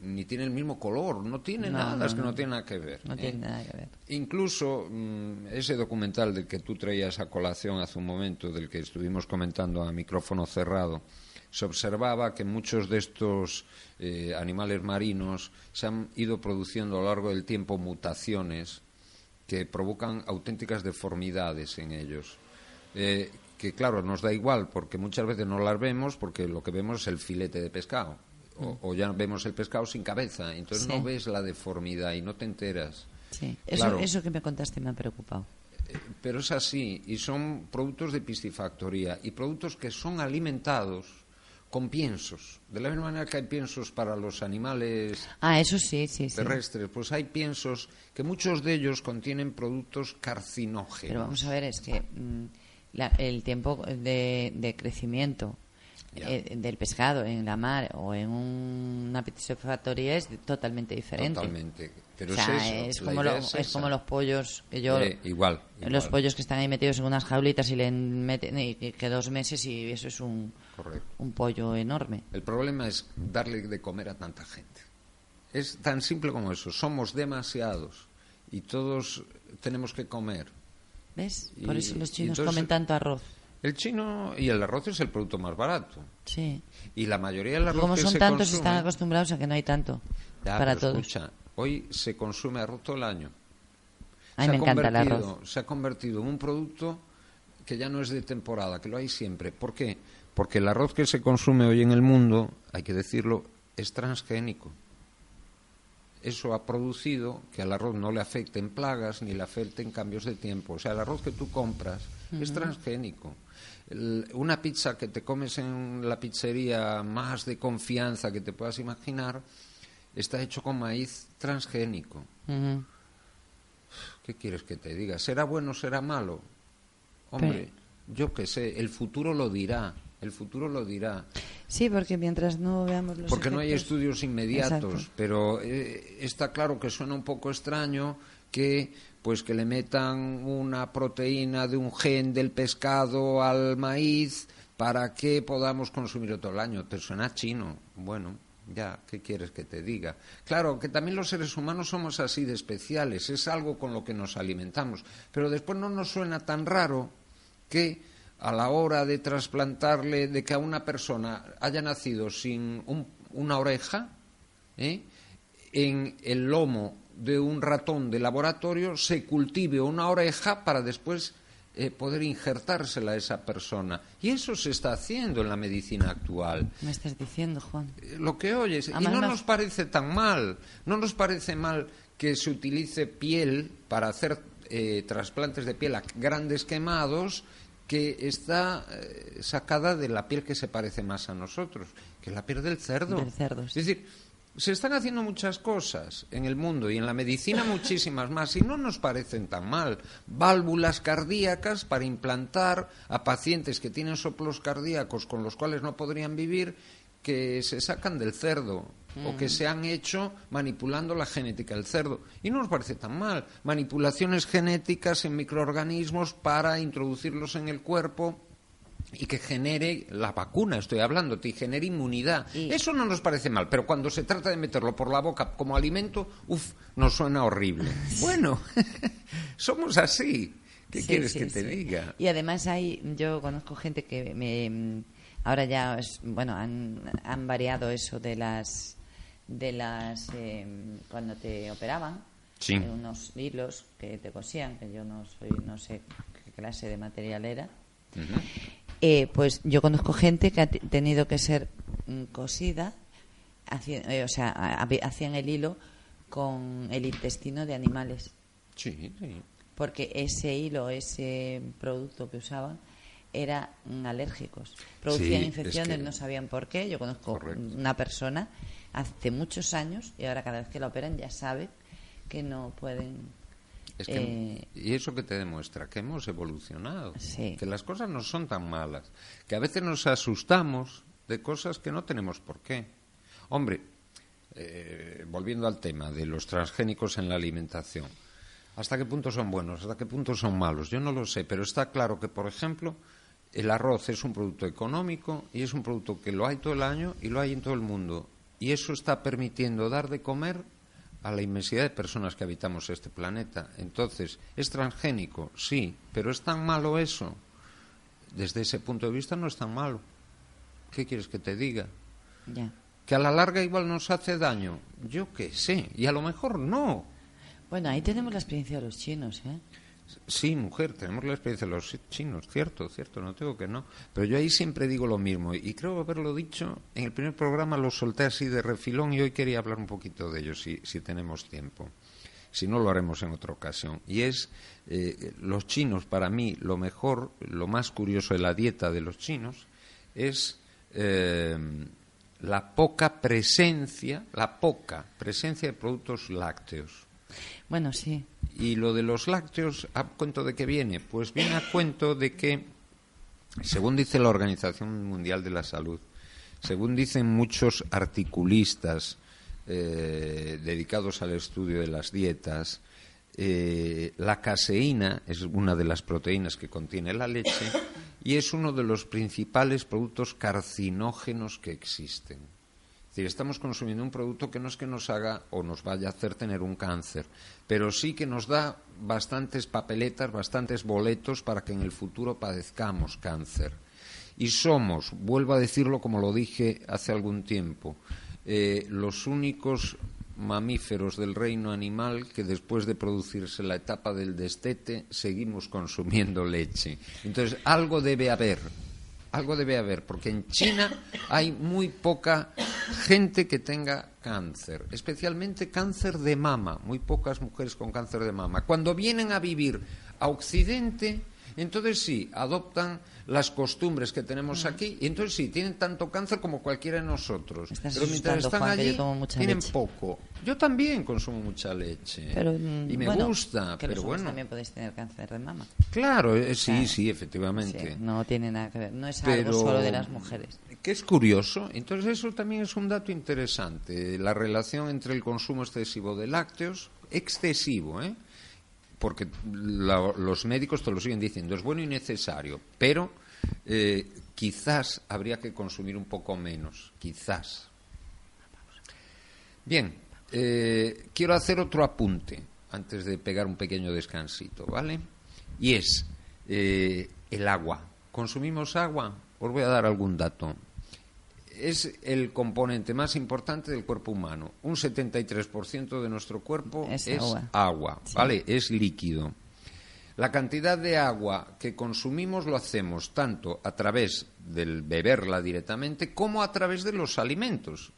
ni tiene el mismo color, no tiene nada, es que no tiene nada que ver. No tiene ¿eh? nada que ver. Incluso mm, ese documental del que tú traías a colación hace un momento, del que estuvimos comentando a micrófono cerrado, se observaba que muchos de estos eh, animales marinos se han ido produciendo a lo largo del tiempo mutaciones que provocan auténticas deformidades en ellos. Eh, que claro, nos da igual porque muchas veces no las vemos porque lo que vemos es el filete de pescado O, o ya vemos el pescado sin cabeza, entonces Sí. no ves la deformidad y no te enteras. Sí. Eso, Claro. eso que me contaste me ha preocupado. Eh, Pero es así, y son productos de piscifactoría y productos que son alimentados con piensos. De la misma manera que hay piensos para los animales Ah, eso sí, sí, sí. terrestres, pues hay piensos que muchos de ellos contienen productos carcinógenos. Pero vamos a ver, es que mm, la- el tiempo de, de crecimiento. Eh, del pescado en la mar o en un- una piscifactoría es totalmente diferente. Totalmente. Pero o sea, es eso. es como, lo- es es como los pollos que yo... Eh, igual, Los igual. pollos que están ahí metidos en unas jaulitas y le meten y que, dos meses y eso es un, Correcto. un pollo enorme. El problema es darle de comer a tanta gente. Es tan simple como eso. Somos demasiados y todos tenemos que comer. ¿Ves? Por Y- eso los chinos entonces- comen tanto arroz. El chino y el arroz es el producto más barato. Sí. Y la mayoría del arroz Como que son se tantos, consume- están acostumbrados a que no hay tanto Ya, para todos. escucha, hoy se consume arroz todo el año. A mí Se me ha encanta el convertido- arroz. Se ha convertido en un producto que ya no es de temporada, que lo hay siempre. ¿Por qué? Porque el arroz que se consume hoy en el mundo, hay que decirlo, es transgénico. Eso ha producido que al arroz no le afecten plagas ni le afecten cambios de tiempo. O sea, el arroz que tú compras es transgénico. Una pizza que te comes en la pizzería más de confianza que te puedas imaginar está hecho con maíz transgénico. ¿Qué quieres que te diga? ¿Será bueno o será malo? Hombre, yo qué sé, el futuro lo dirá, el futuro lo dirá. Sí, porque mientras no veamos los Porque no hay estudios inmediatos, Exacto. pero eh, está claro que suena un poco extraño que pues que le metan una proteína de un gen del pescado al maíz para que podamos consumirlo todo el año. Te suena chino. Bueno, ya, ¿qué quieres que te diga? Claro, que también los seres humanos somos así de especiales, es algo con lo que nos alimentamos, pero después no nos suena tan raro que a la hora de trasplantarle, de que a una persona haya nacido sin un- una oreja, ¿eh? en el lomo de un ratón de laboratorio se cultive una oreja para después eh, poder injertársela a esa persona. Y eso se está haciendo en la medicina actual. Me estás diciendo, Juan. Eh, Lo que oyes, y Además, no no- nos parece tan mal, no nos parece mal que se utilice piel para hacer eh, trasplantes de piel a grandes quemados que está sacada de la piel que se parece más a nosotros, que es la piel del cerdo. Del cerdo, sí. Es decir, se están haciendo muchas cosas en el mundo y en la medicina <laughs> muchísimas más y no nos parecen tan mal. Válvulas cardíacas para implantar a pacientes que tienen soplos cardíacos con los cuales no podrían vivir que se sacan del cerdo o que se han hecho manipulando la genética del cerdo. Y no nos parece tan mal. Manipulaciones genéticas en microorganismos para introducirlos en el cuerpo y que genere la vacuna, estoy hablando, y genere inmunidad. Y- Eso no nos parece mal, pero cuando se trata de meterlo por la boca como alimento, uff, nos suena horrible. <laughs> Bueno, <laughs> somos así. ¿Qué Sí, quieres sí, que te sí. diga? Y además hay, yo conozco gente que me, ahora ya, es- bueno, han, han variado eso de las, de las, eh, cuando te operaban, Sí. eh, unos hilos que te cosían, que yo no soy, no sé qué clase de material era. Eh, pues yo conozco gente que ha te- tenido que ser mm, cosida, eh, o sea, ha- ha- hacían el hilo con el intestino de animales Sí, sí. porque ese hilo, ese producto que usaban, eran alérgicos. Producían Sí, infecciones, es que- no sabían por qué. Yo conozco Correcto. una persona hace muchos años y ahora cada vez que la operan ya sabe que no pueden. Es que, eh, y eso que te demuestra que hemos evolucionado, Sí. que las cosas no son tan malas, que a veces nos asustamos de cosas que no tenemos por qué. Hombre, eh, volviendo al tema de los transgénicos en la alimentación, ¿hasta qué punto son buenos? ¿Hasta qué punto son malos? Yo no lo sé, pero está claro que, por ejemplo, el arroz es un producto económico y es un producto que lo hay todo el año y lo hay en todo el mundo. Y eso está permitiendo dar de comer a la inmensidad de personas que habitamos este planeta. Entonces, ¿es transgénico? Sí, pero ¿es tan malo eso? Desde ese punto de vista no es tan malo. ¿Qué quieres que te diga? Ya. ¿Que a la larga igual nos hace daño? Yo qué sé, y a lo mejor no. Bueno, ahí tenemos la experiencia de los chinos, ¿eh? Sí, mujer, tenemos la experiencia de los chinos, cierto, cierto, no tengo que no. Pero yo ahí siempre digo lo mismo y creo haberlo dicho en el primer programa, lo solté así de refilón y hoy quería hablar un poquito de ello, si, tenemos tiempo. Si no, lo haremos en otra ocasión. Y es, eh, los chinos, para mí, lo mejor, lo más curioso de la dieta de los chinos es eh, la poca presencia, la poca presencia de productos lácteos. Bueno, sí. Y lo de los lácteos, ¿a cuento de qué viene? Pues viene a cuento de que, según dice la Organización Mundial de la Salud, según dicen muchos articulistas eh, dedicados al estudio de las dietas, eh, la caseína es una de las proteínas que contiene la leche y es uno de los principales productos carcinógenos que existen estamos consumiendo un producto que no es que nos haga o nos vaya a hacer tener un cáncer, pero sí que nos da bastantes papeletas, bastantes boletos para que en el futuro padezcamos cáncer. Y somos, vuelvo a decirlo como lo dije hace algún tiempo, eh, los únicos mamíferos del reino animal que después de producirse la etapa del destete seguimos consumiendo leche. Entonces, algo debe haber algo debe haber, porque en China hay muy poca gente que tenga cáncer, especialmente cáncer de mama, muy pocas mujeres con cáncer de mama. Cuando vienen a vivir a Occidente, entonces sí, adoptan las costumbres que tenemos mm. aquí y entonces sí, tienen tanto cáncer como cualquiera de nosotros. Pero mientras están allí, tienen poco. Yo también consumo mucha leche mm, y me gusta, pero bueno. también podéis tener cáncer de mama. Claro, eh, sí, sí, efectivamente. no tiene nada que ver, no es algo solo de las mujeres. Que es curioso, entonces eso también es un dato interesante, la relación entre el consumo excesivo de lácteos, excesivo, ¿eh? Porque los médicos te lo siguen diciendo, es bueno y necesario, pero eh, quizás habría que consumir un poco menos, quizás. Bien, eh, quiero hacer otro apunte antes de pegar un pequeño descansito, ¿vale? Y es eh, el agua. ¿Consumimos agua? Os voy a dar algún dato es el componente más importante del cuerpo humano. Un 73% de nuestro cuerpo es, agua, ¿vale? Es líquido. La cantidad de agua que consumimos lo hacemos tanto a través del beberla directamente como a través de los alimentos.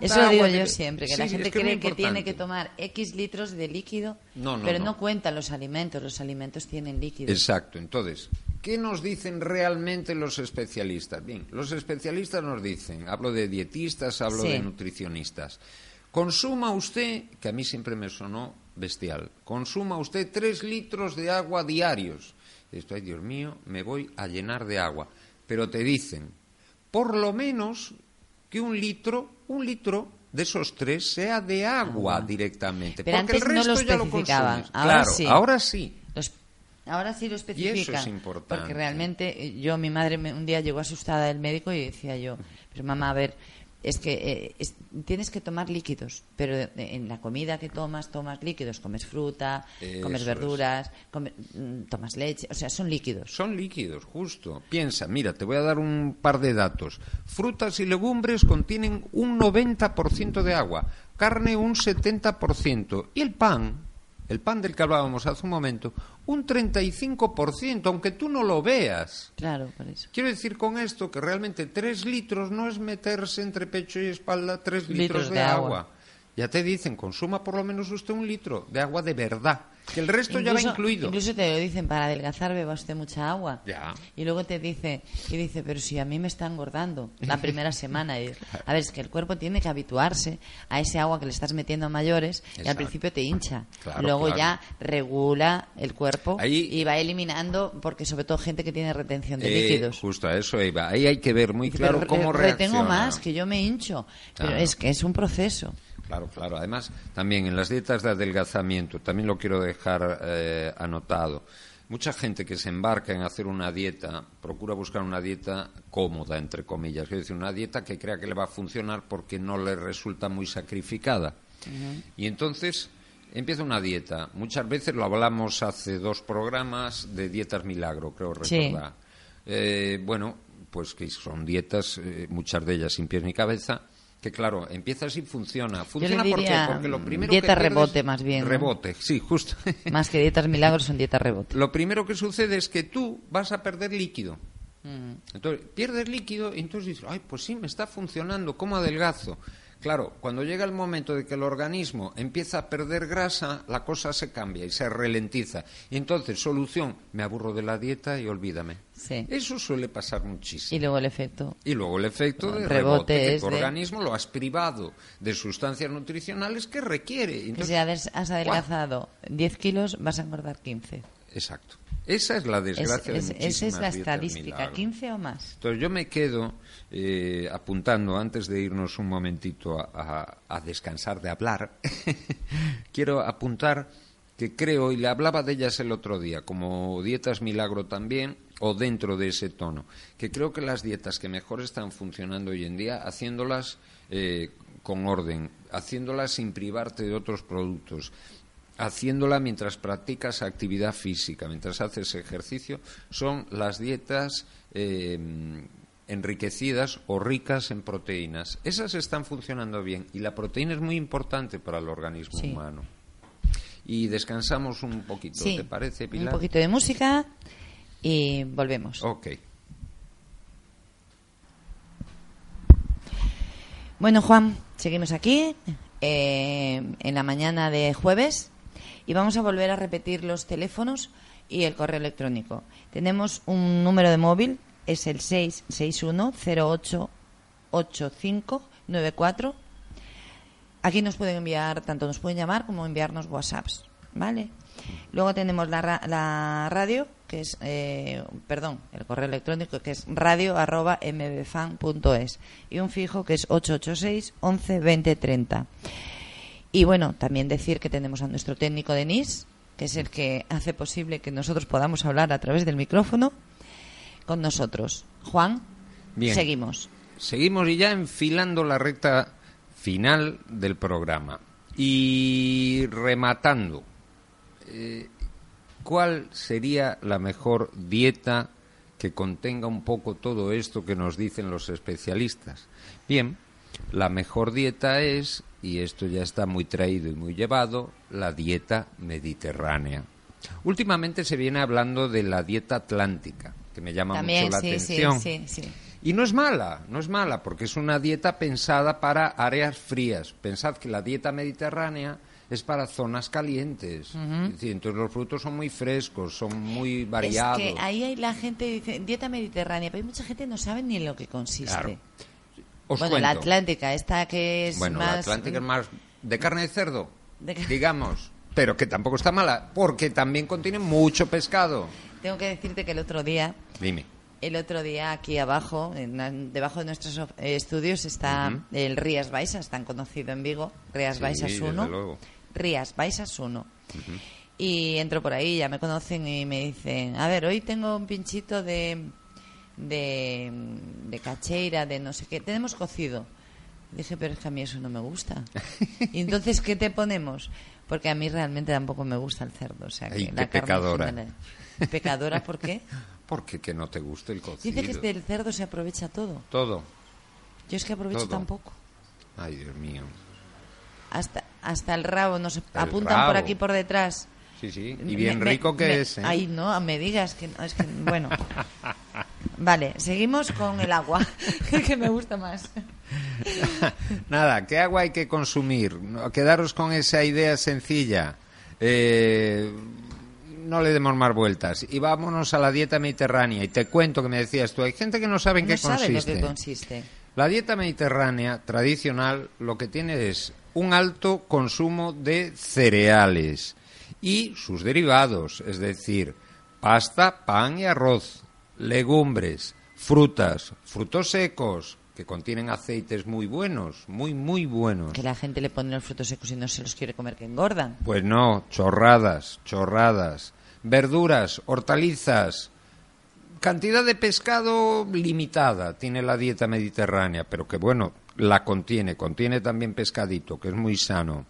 Eso lo digo yo siempre, que la gente cree que tiene que tomar X litros de líquido, pero no. cuentan los alimentos, los alimentos tienen líquido. Exacto, entonces, ¿qué nos dicen realmente los especialistas? Bien, los especialistas nos dicen, hablo de dietistas, hablo de nutricionistas, consuma usted, que a mí siempre me sonó bestial, consuma usted tres litros de agua diarios. Esto, ay Dios mío, me voy a llenar de agua. Pero te dicen, por lo menos que un litro, un litro de esos tres sea de agua directamente. Pero porque el resto no lo ya lo consumes. Ahora claro, ahora sí. Ahora sí lo especifican. Y eso es importante. Porque realmente eh, yo, mi madre un día llegó asustada del médico y decía yo, pero mamá, a ver, es que eh, tienes que tomar líquidos, pero en la comida que tomas, tomas líquidos, comes fruta, comes verduras, mm, tomas leche, o sea, son líquidos. Son líquidos, justo. Piensa, mira, te voy a dar un par de datos. Frutas y legumbres contienen un 90% de agua, carne un 70% y el pan, el pan del que hablábamos hace un momento, un 35%, aunque tú no lo veas. Claro, por eso. Quiero decir con esto que realmente tres litros no es meterse entre pecho y espalda tres litros, de, agua. Ya te dicen, consuma por lo menos usted un litro de agua de verdad. Que el resto ya va incluido. Incluso te lo dicen, para adelgazar beba usted mucha agua. Ya. Y luego te dice, y dice, pero si a mí me está engordando la <laughs> primera semana. a ver, es que el cuerpo tiene que habituarse a ese agua que le estás metiendo a mayores y al principio te hincha. luego ya regula el cuerpo y va eliminando, porque sobre todo gente que tiene retención de eh, líquidos. Justo a eso iba. Ahí hay que ver muy claro cómo reacciona. Retengo más, que yo me hincho. Pero es que es un proceso. Claro, claro. Además, también en las dietas de adelgazamiento, también lo quiero dejar eh, anotado. Mucha gente que se embarca en hacer una dieta procura buscar una dieta cómoda, entre comillas, es decir, una dieta que crea que le va a funcionar porque no le resulta muy sacrificada. Y entonces empieza una dieta. Muchas veces lo hablamos hace dos programas de dietas milagro, creo recordar. Eh, bueno, pues que son dietas, eh, muchas de ellas sin pies ni cabeza, que claro, empiezas y funciona. le ¿Funciona por qué? diría, Porque lo primero dieta que rebote, más bien, ¿no? Rebote, sí, justo. <laughs> Más que dietas milagros son dietas rebote. lo primero que sucede es que tú vas a perder líquido. Mm. Entonces, pierdes líquido y entonces dices, ay, pues sí, me está funcionando, ¿cómo adelgazo? Claro, cuando llega el momento de que el organismo empieza a perder grasa, la cosa se cambia y se ralentiza. Y entonces, solución, me aburro de la dieta y olvídame. Sí. Eso suele pasar muchísimo. Y luego el efecto. Y luego el efecto de rebote rebote, que es tu de- organismo lo has privado de sustancias nutricionales que requiere. Entonces, si has adelgazado 10 kilos, vas a engordar 15. Exacto. Esa es la Es- desgracia es- de esa es la estadística, milagro. 15 o más. Entonces yo me quedo eh, apuntando, antes de irnos un momentito a, descansar de hablar, <laughs> quiero apuntar que creo, y le hablaba de ellas el otro día, como dietas milagro también, o dentro de ese tono, que creo que las dietas que mejor están funcionando hoy en día, haciéndolas eh, con orden, haciéndolas sin privarte de otros productos, haciéndola mientras practicas actividad física, mientras haces ejercicio, son las dietas eh, enriquecidas o ricas en proteínas. Esas están funcionando bien y la proteína es muy importante para el organismo Sí. humano. Y descansamos un poquito, Sí, ¿te parece, un Pilar? poquito de música y volvemos. Ok. Bueno, Juan, seguimos aquí eh, en la mañana de jueves y vamos a volver a repetir los teléfonos y el correo electrónico. Tenemos un número de móvil, es el 661-088594. Aquí nos pueden enviar, tanto nos pueden llamar como enviarnos WhatsApps, ¿vale? Luego tenemos la, la radio, que es, eh, perdón, el correo electrónico, que es radio arroba mbfan.es y un fijo que es 886 11 20 30. Y bueno, también decir que tenemos a nuestro técnico Denis, que es el que hace posible que nosotros podamos hablar a través del micrófono con nosotros. Juan, Bien. seguimos. Seguimos y ya enfilando la recta final del programa. Y rematando, eh, ¿cuál sería la mejor dieta que contenga un poco todo esto que nos dicen los especialistas? Bien, la mejor dieta es, y esto ya está muy traído y muy llevado, la dieta mediterránea. Últimamente se viene hablando de la dieta atlántica, que me llama También, mucho la sí, atención. sí, sí. Y no es mala, no es mala, porque es una dieta pensada para áreas frías. Pensad que la dieta mediterránea es para zonas calientes. Es decir, entonces los frutos son muy frescos, son muy variados. Es que ahí hay la gente dice dieta mediterránea, pero hay mucha gente que no sabe ni en lo que consiste. Claro. Os bueno, la. Atlántica, esta que es Bueno, más... la atlántica es más de carne de cerdo, De digamos, pero que tampoco está mala, porque también contiene mucho pescado. Tengo que decirte que el otro día, Dime. el otro día aquí abajo, en debajo de nuestros eh, estudios está el Rías Baixas, tan conocido en Vigo, Rías Sí, Baixas desde 1. luego. Rías Baixas 1. Y entro por ahí, ya me conocen y me dicen, a ver, hoy tengo un pinchito de, de, de cacheira, de no sé qué, tenemos cocido. Dije, pero es que a mí eso no me gusta. <laughs> y entonces, ¿qué te ponemos? Porque a mí realmente tampoco me gusta el cerdo. O sea, que Ay, la qué carne pecadora. general- ¿Pecadora por qué? <laughs> Porque que no te guste el cocido. Dice que del cerdo se aprovecha todo. Todo. Yo es que aprovecho Todo. tampoco. Ay, Dios mío. Hasta, hasta el rabo nos apuntan por aquí por detrás. Sí, sí. Y bien me- rico que me- es, ¿eh? Ay, no, me digas que, no, es que bueno. <laughs> Vale, seguimos con el agua, <laughs> que me gusta más. Nada, ¿qué agua hay que consumir? Quedaros con esa idea sencilla. Eh, no le demos más vueltas. Y vámonos a la dieta mediterránea. Y te cuento que me decías tú, hay gente que no sabe en no qué sabe lo consiste. que consiste. La dieta mediterránea tradicional lo que tiene es un alto consumo de cereales y sus derivados, es decir, pasta, pan y arroz, legumbres, frutas, frutos secos que contienen aceites muy buenos, muy muy buenos. Que la gente le pone los frutos secos y no se los quiere comer, que engordan. Pues no, chorradas, chorradas. Verduras, hortalizas. Cantidad de pescado limitada tiene la dieta mediterránea, pero que bueno, la contiene. Contiene también pescadito, que es muy sano.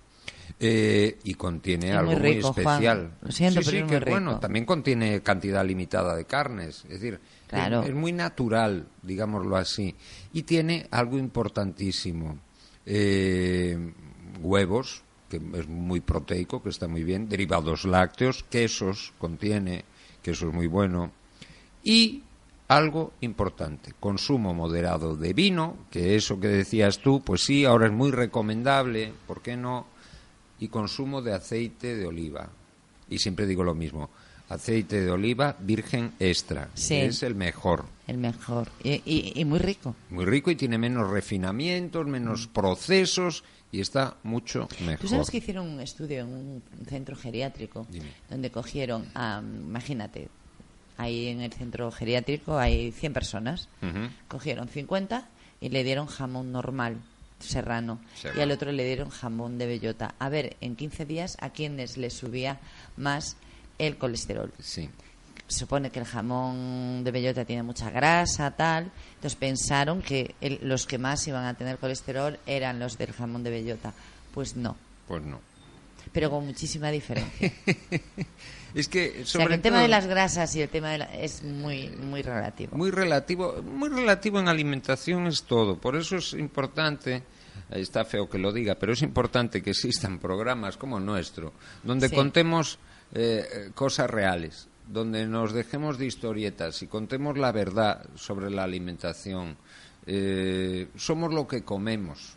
Eh, y contiene Es algo muy rico, muy Juan. especial. Lo siento, sí, pero sí, es que muy rico. bueno. También contiene cantidad limitada de carnes. Es decir, Es muy natural, digámoslo así. Y tiene algo importantísimo. eh, huevos, que es muy proteico, que está muy bien, derivados lácteos, quesos, contiene, queso es muy bueno, y algo importante, consumo moderado de vino, que eso que decías tú, pues sí, ahora es muy recomendable, ¿por qué no? Y consumo de aceite de oliva. Y siempre digo lo mismo, aceite de oliva virgen extra, Sí. que es el mejor. El mejor. Y, y- y muy rico. Muy rico y tiene menos refinamientos, menos procesos y está mucho mejor. Tú sabes que hicieron un estudio en un centro geriátrico Dime. donde cogieron, a, imagínate, ahí en el centro geriátrico hay 100 personas, cogieron 50 y le dieron jamón normal, serrano, Serrano. y al otro le dieron jamón de bellota. A ver, en 15 días a quienes les subía más el colesterol. Sí. Se supone que el jamón de bellota tiene mucha grasa, tal. Entonces pensaron que el- los que más iban a tener colesterol eran los del jamón de bellota. Pues no, Pues no. pero con muchísima diferencia. <laughs> Es que o sea, sobre que el tema de las grasas y el tema de la- es muy muy relativo. muy relativo, muy relativo en alimentación es todo. Por eso es importante, está feo que lo diga, pero es importante que existan programas como el nuestro, donde Sí. contemos eh, eh, cosas reales, donde nos dejemos de historietas y contemos la verdad sobre la alimentación. Eh, somos lo que comemos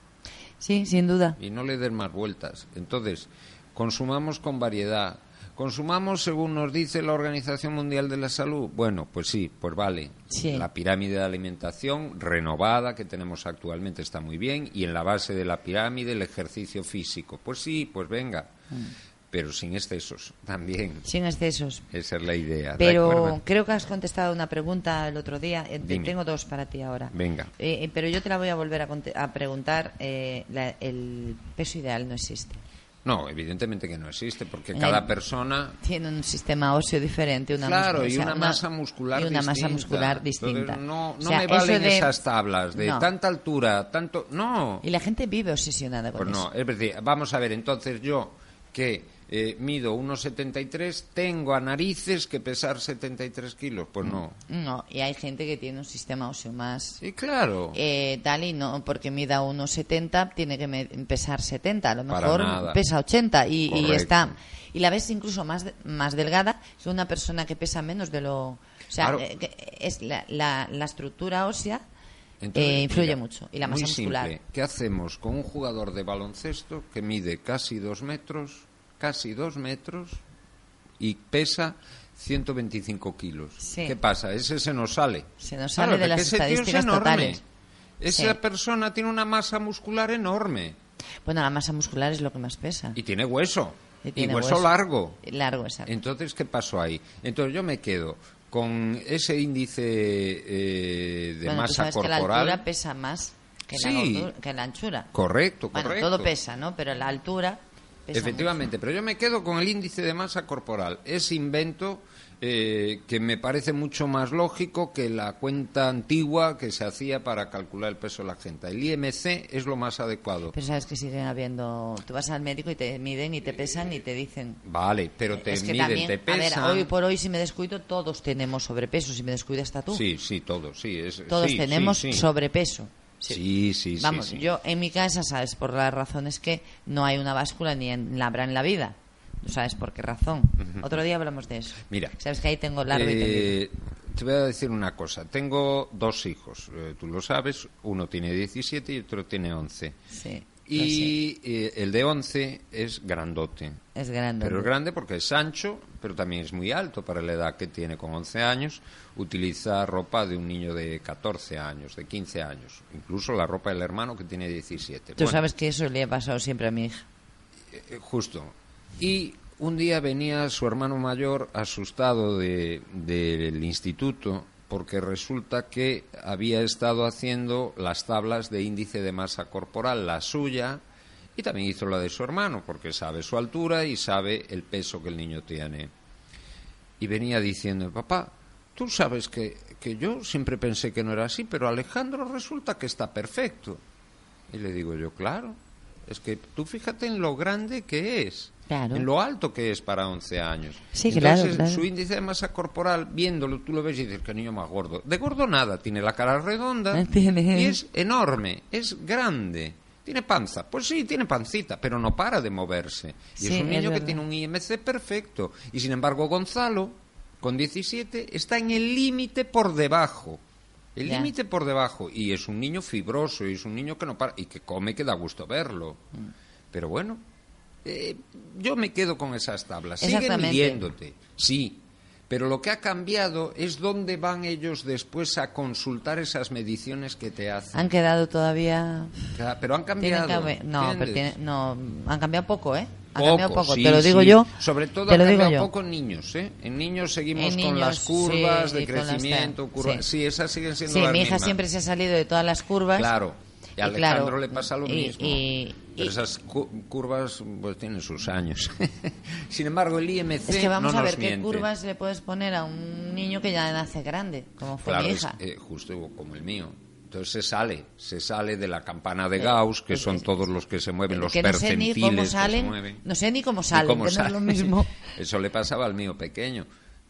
Sí, sin duda. y no le den más vueltas. Entonces, consumamos con variedad. Consumamos según nos dice la Organización Mundial de la Salud. Bueno, pues sí, pues vale. Sí. La pirámide de alimentación renovada que tenemos actualmente está muy bien y en la base de la pirámide el ejercicio físico. Pues sí, pues venga. Mm. Pero sin excesos también. Sin excesos. Esa es la idea. ¿de Pero creo que has contestado una pregunta el otro día. Dime. Tengo dos para ti ahora. Venga. Eh, eh, pero yo te la voy a volver a, a preguntar. eh, la- el peso ideal no existe. No, evidentemente que no existe, porque En cada persona Tiene un sistema óseo diferente. Una claro, muscul- y o sea, una, masa muscular y una masa distinta. muscular Entonces, distinta. no no O sea, me valen de- esas tablas de No. tanta altura, tanto... No, Y la gente vive obsesionada con pues eso. no. Es decir, vamos a ver, entonces yo que eh, mido 1,73, tengo a narices que pesar 73 kilos. Pues no. No, y hay gente que tiene un sistema óseo más Sí, claro. eh, tal y no porque mida 1,70 tiene que pesar 70, a lo mejor pesa 80 y, y está y la ves incluso más más delgada que una persona que pesa menos de lo o sea, Claro. eh, es la, la, la estructura ósea Entonces, eh, influye mira, mucho y la muy masa muscular. simple. ¿Qué hacemos con un jugador de baloncesto que mide casi dos metros, casi dos metros y pesa 125 kilos? Sí. ¿Qué pasa? Ese se nos sale. Se nos Claro, sale de las ese tío es estadísticas enorme. totales. Esa Sí. persona tiene una masa muscular enorme Bueno, la masa muscular es lo que más pesa. y tiene hueso. Y Y, tiene hueso, hueso. largo. Largo, exacto. Entonces, ¿qué pasó ahí? Entonces yo me quedo con ese índice eh, de bueno, tú masa sabes que la corporal. altura pesa más que, la, Sí. gordura- que la anchura. Correcto, Bueno, correcto. todo pesa, ¿no? Pero la altura pesa Efectivamente, pero yo me quedo con el índice de masa corporal. Ese invento eh, que me parece mucho más lógico que la cuenta antigua que se hacía para calcular el peso de la gente. El IMC es lo más adecuado. Pero sabes que siguen habiendo. Tú vas al médico y te miden y te pesan y te dicen. Vale, pero te es que miden, también, te a ver, pesan. hoy por hoy, si me descuido, todos tenemos sobrepeso. Si me descuido, hasta tú. Sí, sí, todos, sí. Es, todos sí, tenemos sí, sí. sobrepeso. Sí, sí, sí. Vamos, sí. yo en mi casa, ¿sabes? Por las razones que no hay una báscula ni en la habrá en la vida. ¿No sabes por qué razón? Otro día hablamos de eso. Mira. Sabes que ahí tengo largo y Eh, tendido. te voy a decir una cosa. Tengo dos hijos, eh, tú lo sabes. Uno tiene 17 y otro tiene 11. Sí. Y eh, el de 11 es grandote. Es grande. Pero es grande porque es ancho, pero también es muy alto para la edad que tiene con 11 años. Utiliza ropa de un niño de 14 años, de 15 años. Incluso la ropa del hermano que tiene 17. Tú Bueno, sabes que eso le ha pasado siempre a mi hija. eh, justo. Y un día venía su hermano mayor asustado de- del instituto porque resulta que había estado haciendo las tablas de índice de masa corporal, la suya, y también hizo la de su hermano, porque sabe su altura y sabe el peso que el niño tiene. Y venía diciendo, papá, tú sabes que, que yo siempre pensé que no era así, pero Alejandro resulta que está perfecto. Y le digo yo, claro, es que tú fíjate en lo grande que es, Claro. en lo alto que es para 11 años. Sí, claro, Entonces, claro. su índice de masa corporal, viéndolo, tú lo ves y dices, que niño más gordo. De gordo nada, tiene la cara redonda <laughs> Tiene. y es enorme, es grande. ¿Tiene panza? Pues sí, tiene pancita, pero no para de moverse. Y Sí, es un es niño que tiene un IMC perfecto. Y sin embargo, Gonzalo, con 17, está en el límite por debajo. El límite por debajo. Y es un niño fibroso, y es un niño que no para. Y que come, que da gusto verlo. Mm. Pero bueno, eh, yo me quedo con esas tablas. Siguen midiéndote, sí. Pero lo que ha cambiado es dónde van ellos después a consultar esas mediciones que te hacen. Han quedado todavía... Pero han Tienen cambiado. que haber- No, pero tiene- no, han cambiado poco, ¿eh? Han Poco, cambiado poco, sí, te lo digo sí. yo. Sobre todo te ha lo digo cambiado yo. poco en niños, ¿eh? En niños seguimos En con las niños, curvas sí, de crecimiento. curva- sí. esas siguen siendo Sí, las mi hija mismas. siempre se ha salido de todas las curvas. Claro. Y a Y Alejandro claro, le pasa lo mismo. y- Pero esas cu- curvas pues tienen sus años. <laughs> Sin embargo, el IMC Es que vamos no a ver qué miente. curvas le puedes poner a un niño que ya nace grande, como fue Claro, mi es, hija. eh, justo como el mío. Entonces se sale, se sale de la campana de Gauss, que pues son es- todos los que se mueven, los que no sé ni percentiles cómo que se salen, mueven. no sé ni cómo salen, cómo no es lo salen. mismo. <laughs> Eso le pasaba al mío pequeño.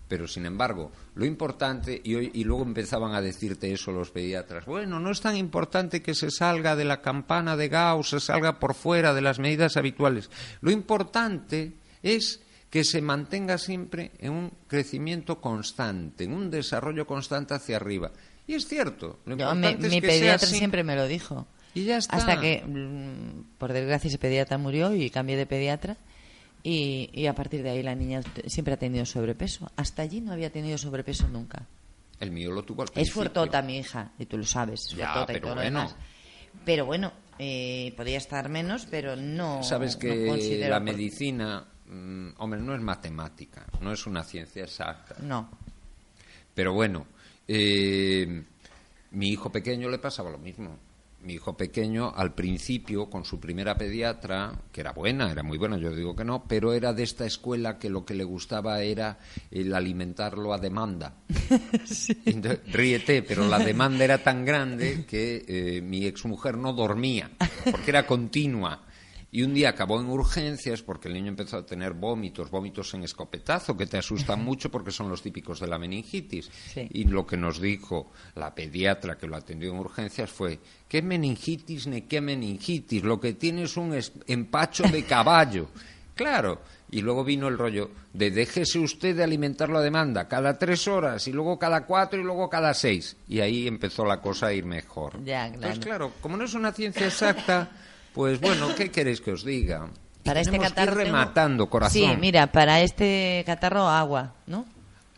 Pero sin embargo, lo importante, y, hoy- y luego empezaban a decirte eso los pediatras, bueno, no es tan importante que se salga de la campana de Gauss, se salga por fuera de las medidas habituales. Lo importante es que se mantenga siempre en un crecimiento constante, en un desarrollo constante hacia arriba. Y es cierto, lo Yo, mi es que pediatra siempre me lo dijo. Y ya está. Hasta que, mm, por desgracia, ese pediatra murió y cambié de pediatra. Y, y a partir de ahí la niña siempre ha tenido sobrepeso. Hasta allí no había tenido sobrepeso nunca. El mío lo tuvo al Es principio. fuertota mi hija, y tú lo sabes. Es Ya, fuertota y todo lo bueno. demás. Pero bueno, eh, podía estar menos, pero no. Sabes no que considero la medicina, mm, hombre, no es matemática, no es una ciencia exacta. No. Pero bueno, eh, mi hijo pequeño le pasaba lo mismo. Mi hijo pequeño, al principio, con su primera pediatra, que era buena, era muy buena, yo digo que no, pero era de esta escuela que lo que le gustaba era el alimentarlo a demanda. <laughs> Entonces, ríete, pero la demanda era tan grande que eh, mi exmujer no dormía, porque era continua. Y un día acabó en urgencias porque el niño empezó a tener vómitos, vómitos en escopetazo, que te asustan mucho porque son los típicos de la meningitis. Sí. Y lo que nos dijo la pediatra que lo atendió en urgencias fue, ¿qué meningitis ni qué meningitis? Lo que tiene es un empacho de caballo. <laughs> Claro. Y luego vino el rollo de déjese usted de alimentarlo a demanda cada tres horas y luego cada cuatro y luego cada seis. Y ahí empezó la cosa a ir mejor. Ya, claro. claro, como no es una ciencia exacta, <laughs> pues bueno, ¿qué queréis que os diga? Para este Tenemos que ir catarro. tengo- rematando, corazón. Sí, mira, para este catarro, agua, ¿no?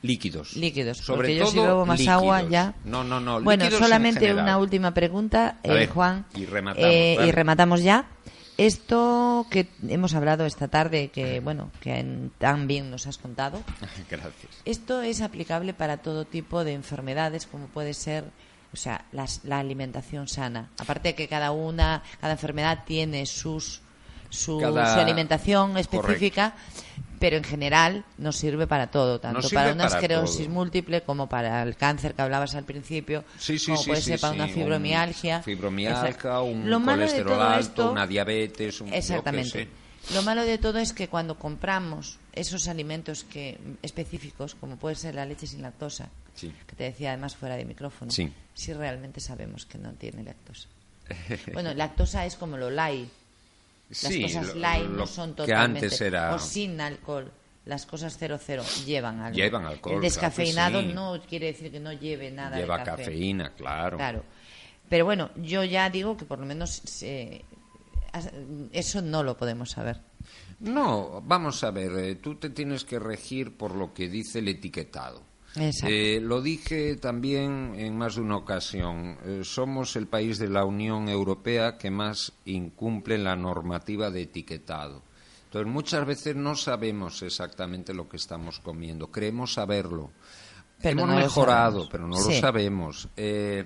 Líquidos. Líquidos. Sobre porque yo si bebo más líquidos. agua ya. No, no, no. Bueno, solamente una última pregunta, eh, ver, Juan. y rematamos, Eh, y rematamos ya. Esto que hemos hablado esta tarde, que bueno, que en- tan bien nos has contado, <laughs> Gracias. esto es aplicable para todo tipo de enfermedades, como puede ser, o sea, las- la alimentación sana. Aparte de que cada una, cada enfermedad tiene sus su, Cada- su alimentación específica, pero en general nos sirve para todo, tanto para una esclerosis múltiple como para el cáncer que hablabas al principio, Sí, sí, como sí, puede ser para una un fibromialgia. Fibromialgia, un malo de colesterol alto, esto- una diabetes, un, Exactamente. Lo malo de todo es que cuando compramos esos alimentos que específicos, como puede ser la leche sin lactosa, Sí. que te decía además fuera de micrófono, Sí. si realmente sabemos que no tiene lactosa. <laughs> Bueno, lactosa es como lo light. Las Sí, cosas lo- light lo no son que totalmente antes era- o sin alcohol. Las cosas 00 llevan algo. Llevan alcohol, El claro descafeinado sí. no quiere decir que no lleve nada Lleva de café. cafeína, claro. Claro. Pero bueno, yo ya digo que por lo menos eh, eso no lo podemos saber. No, vamos a ver, eh, tú te tienes que regir por lo que dice el etiquetado. Exacto. Eh, lo dije también en más de una ocasión. eh, somos el país de la Unión Europea que más incumple la normativa de etiquetado. Entonces, muchas veces no sabemos exactamente lo que estamos comiendo. Creemos saberlo. Pero Hemos no mejorado, pero no Sí. lo sabemos. Eh,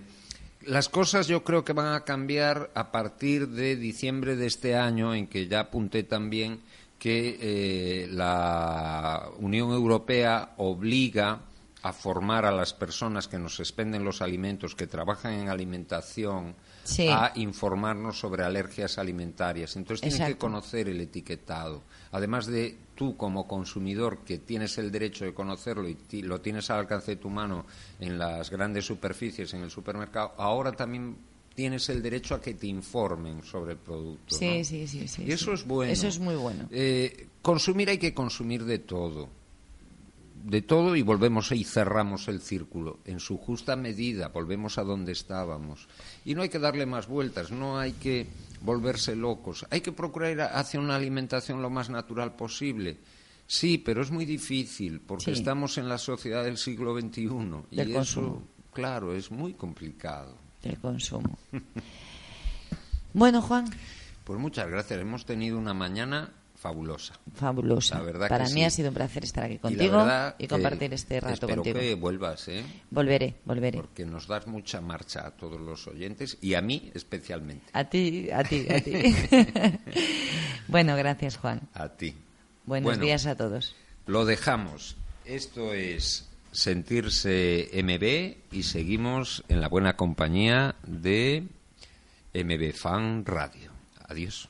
las cosas yo creo que van a cambiar a partir de diciembre de este año, en que ya apunté también que eh, la Unión Europea obliga a formar a las personas que nos expenden los alimentos, que trabajan en alimentación, Sí. a informarnos sobre alergias alimentarias. Entonces tienen que Exacto. conocer el etiquetado. Además de tú como consumidor que tienes el derecho de conocerlo y lo tienes al alcance de tu mano en las grandes superficies, en el supermercado, ahora también tienes el derecho a que te informen sobre el producto. Sí, ¿no? sí, sí, sí. Y eso sí. es bueno. Eso es muy bueno. Eh, consumir hay que consumir de todo. De todo y volvemos y cerramos el círculo. En su justa medida, volvemos a donde estábamos. Y no hay que darle más vueltas, no hay que volverse locos. Hay que procurar ir hacia una alimentación lo más natural posible. Sí, pero es muy difícil porque Sí. estamos en la sociedad del siglo XXI. Y Del eso, consumo. claro, es muy complicado. del consumo. <laughs> bueno, Juan, Pues muchas gracias. Hemos tenido una mañana fabulosa. fabulosa. La verdad Para que mí sí. ha sido un placer estar aquí contigo y, compartir este rato espero contigo. que vuelvas, ¿eh? Volveré, volveré. Porque nos das mucha marcha a todos los oyentes y a mí especialmente. A ti, a ti, a ti. <laughs> bueno, gracias, Juan. A ti. Buenos Bueno, días a todos. Lo dejamos. Esto es sentirse MB y seguimos en la buena compañía de MB Fan Radio. Adiós.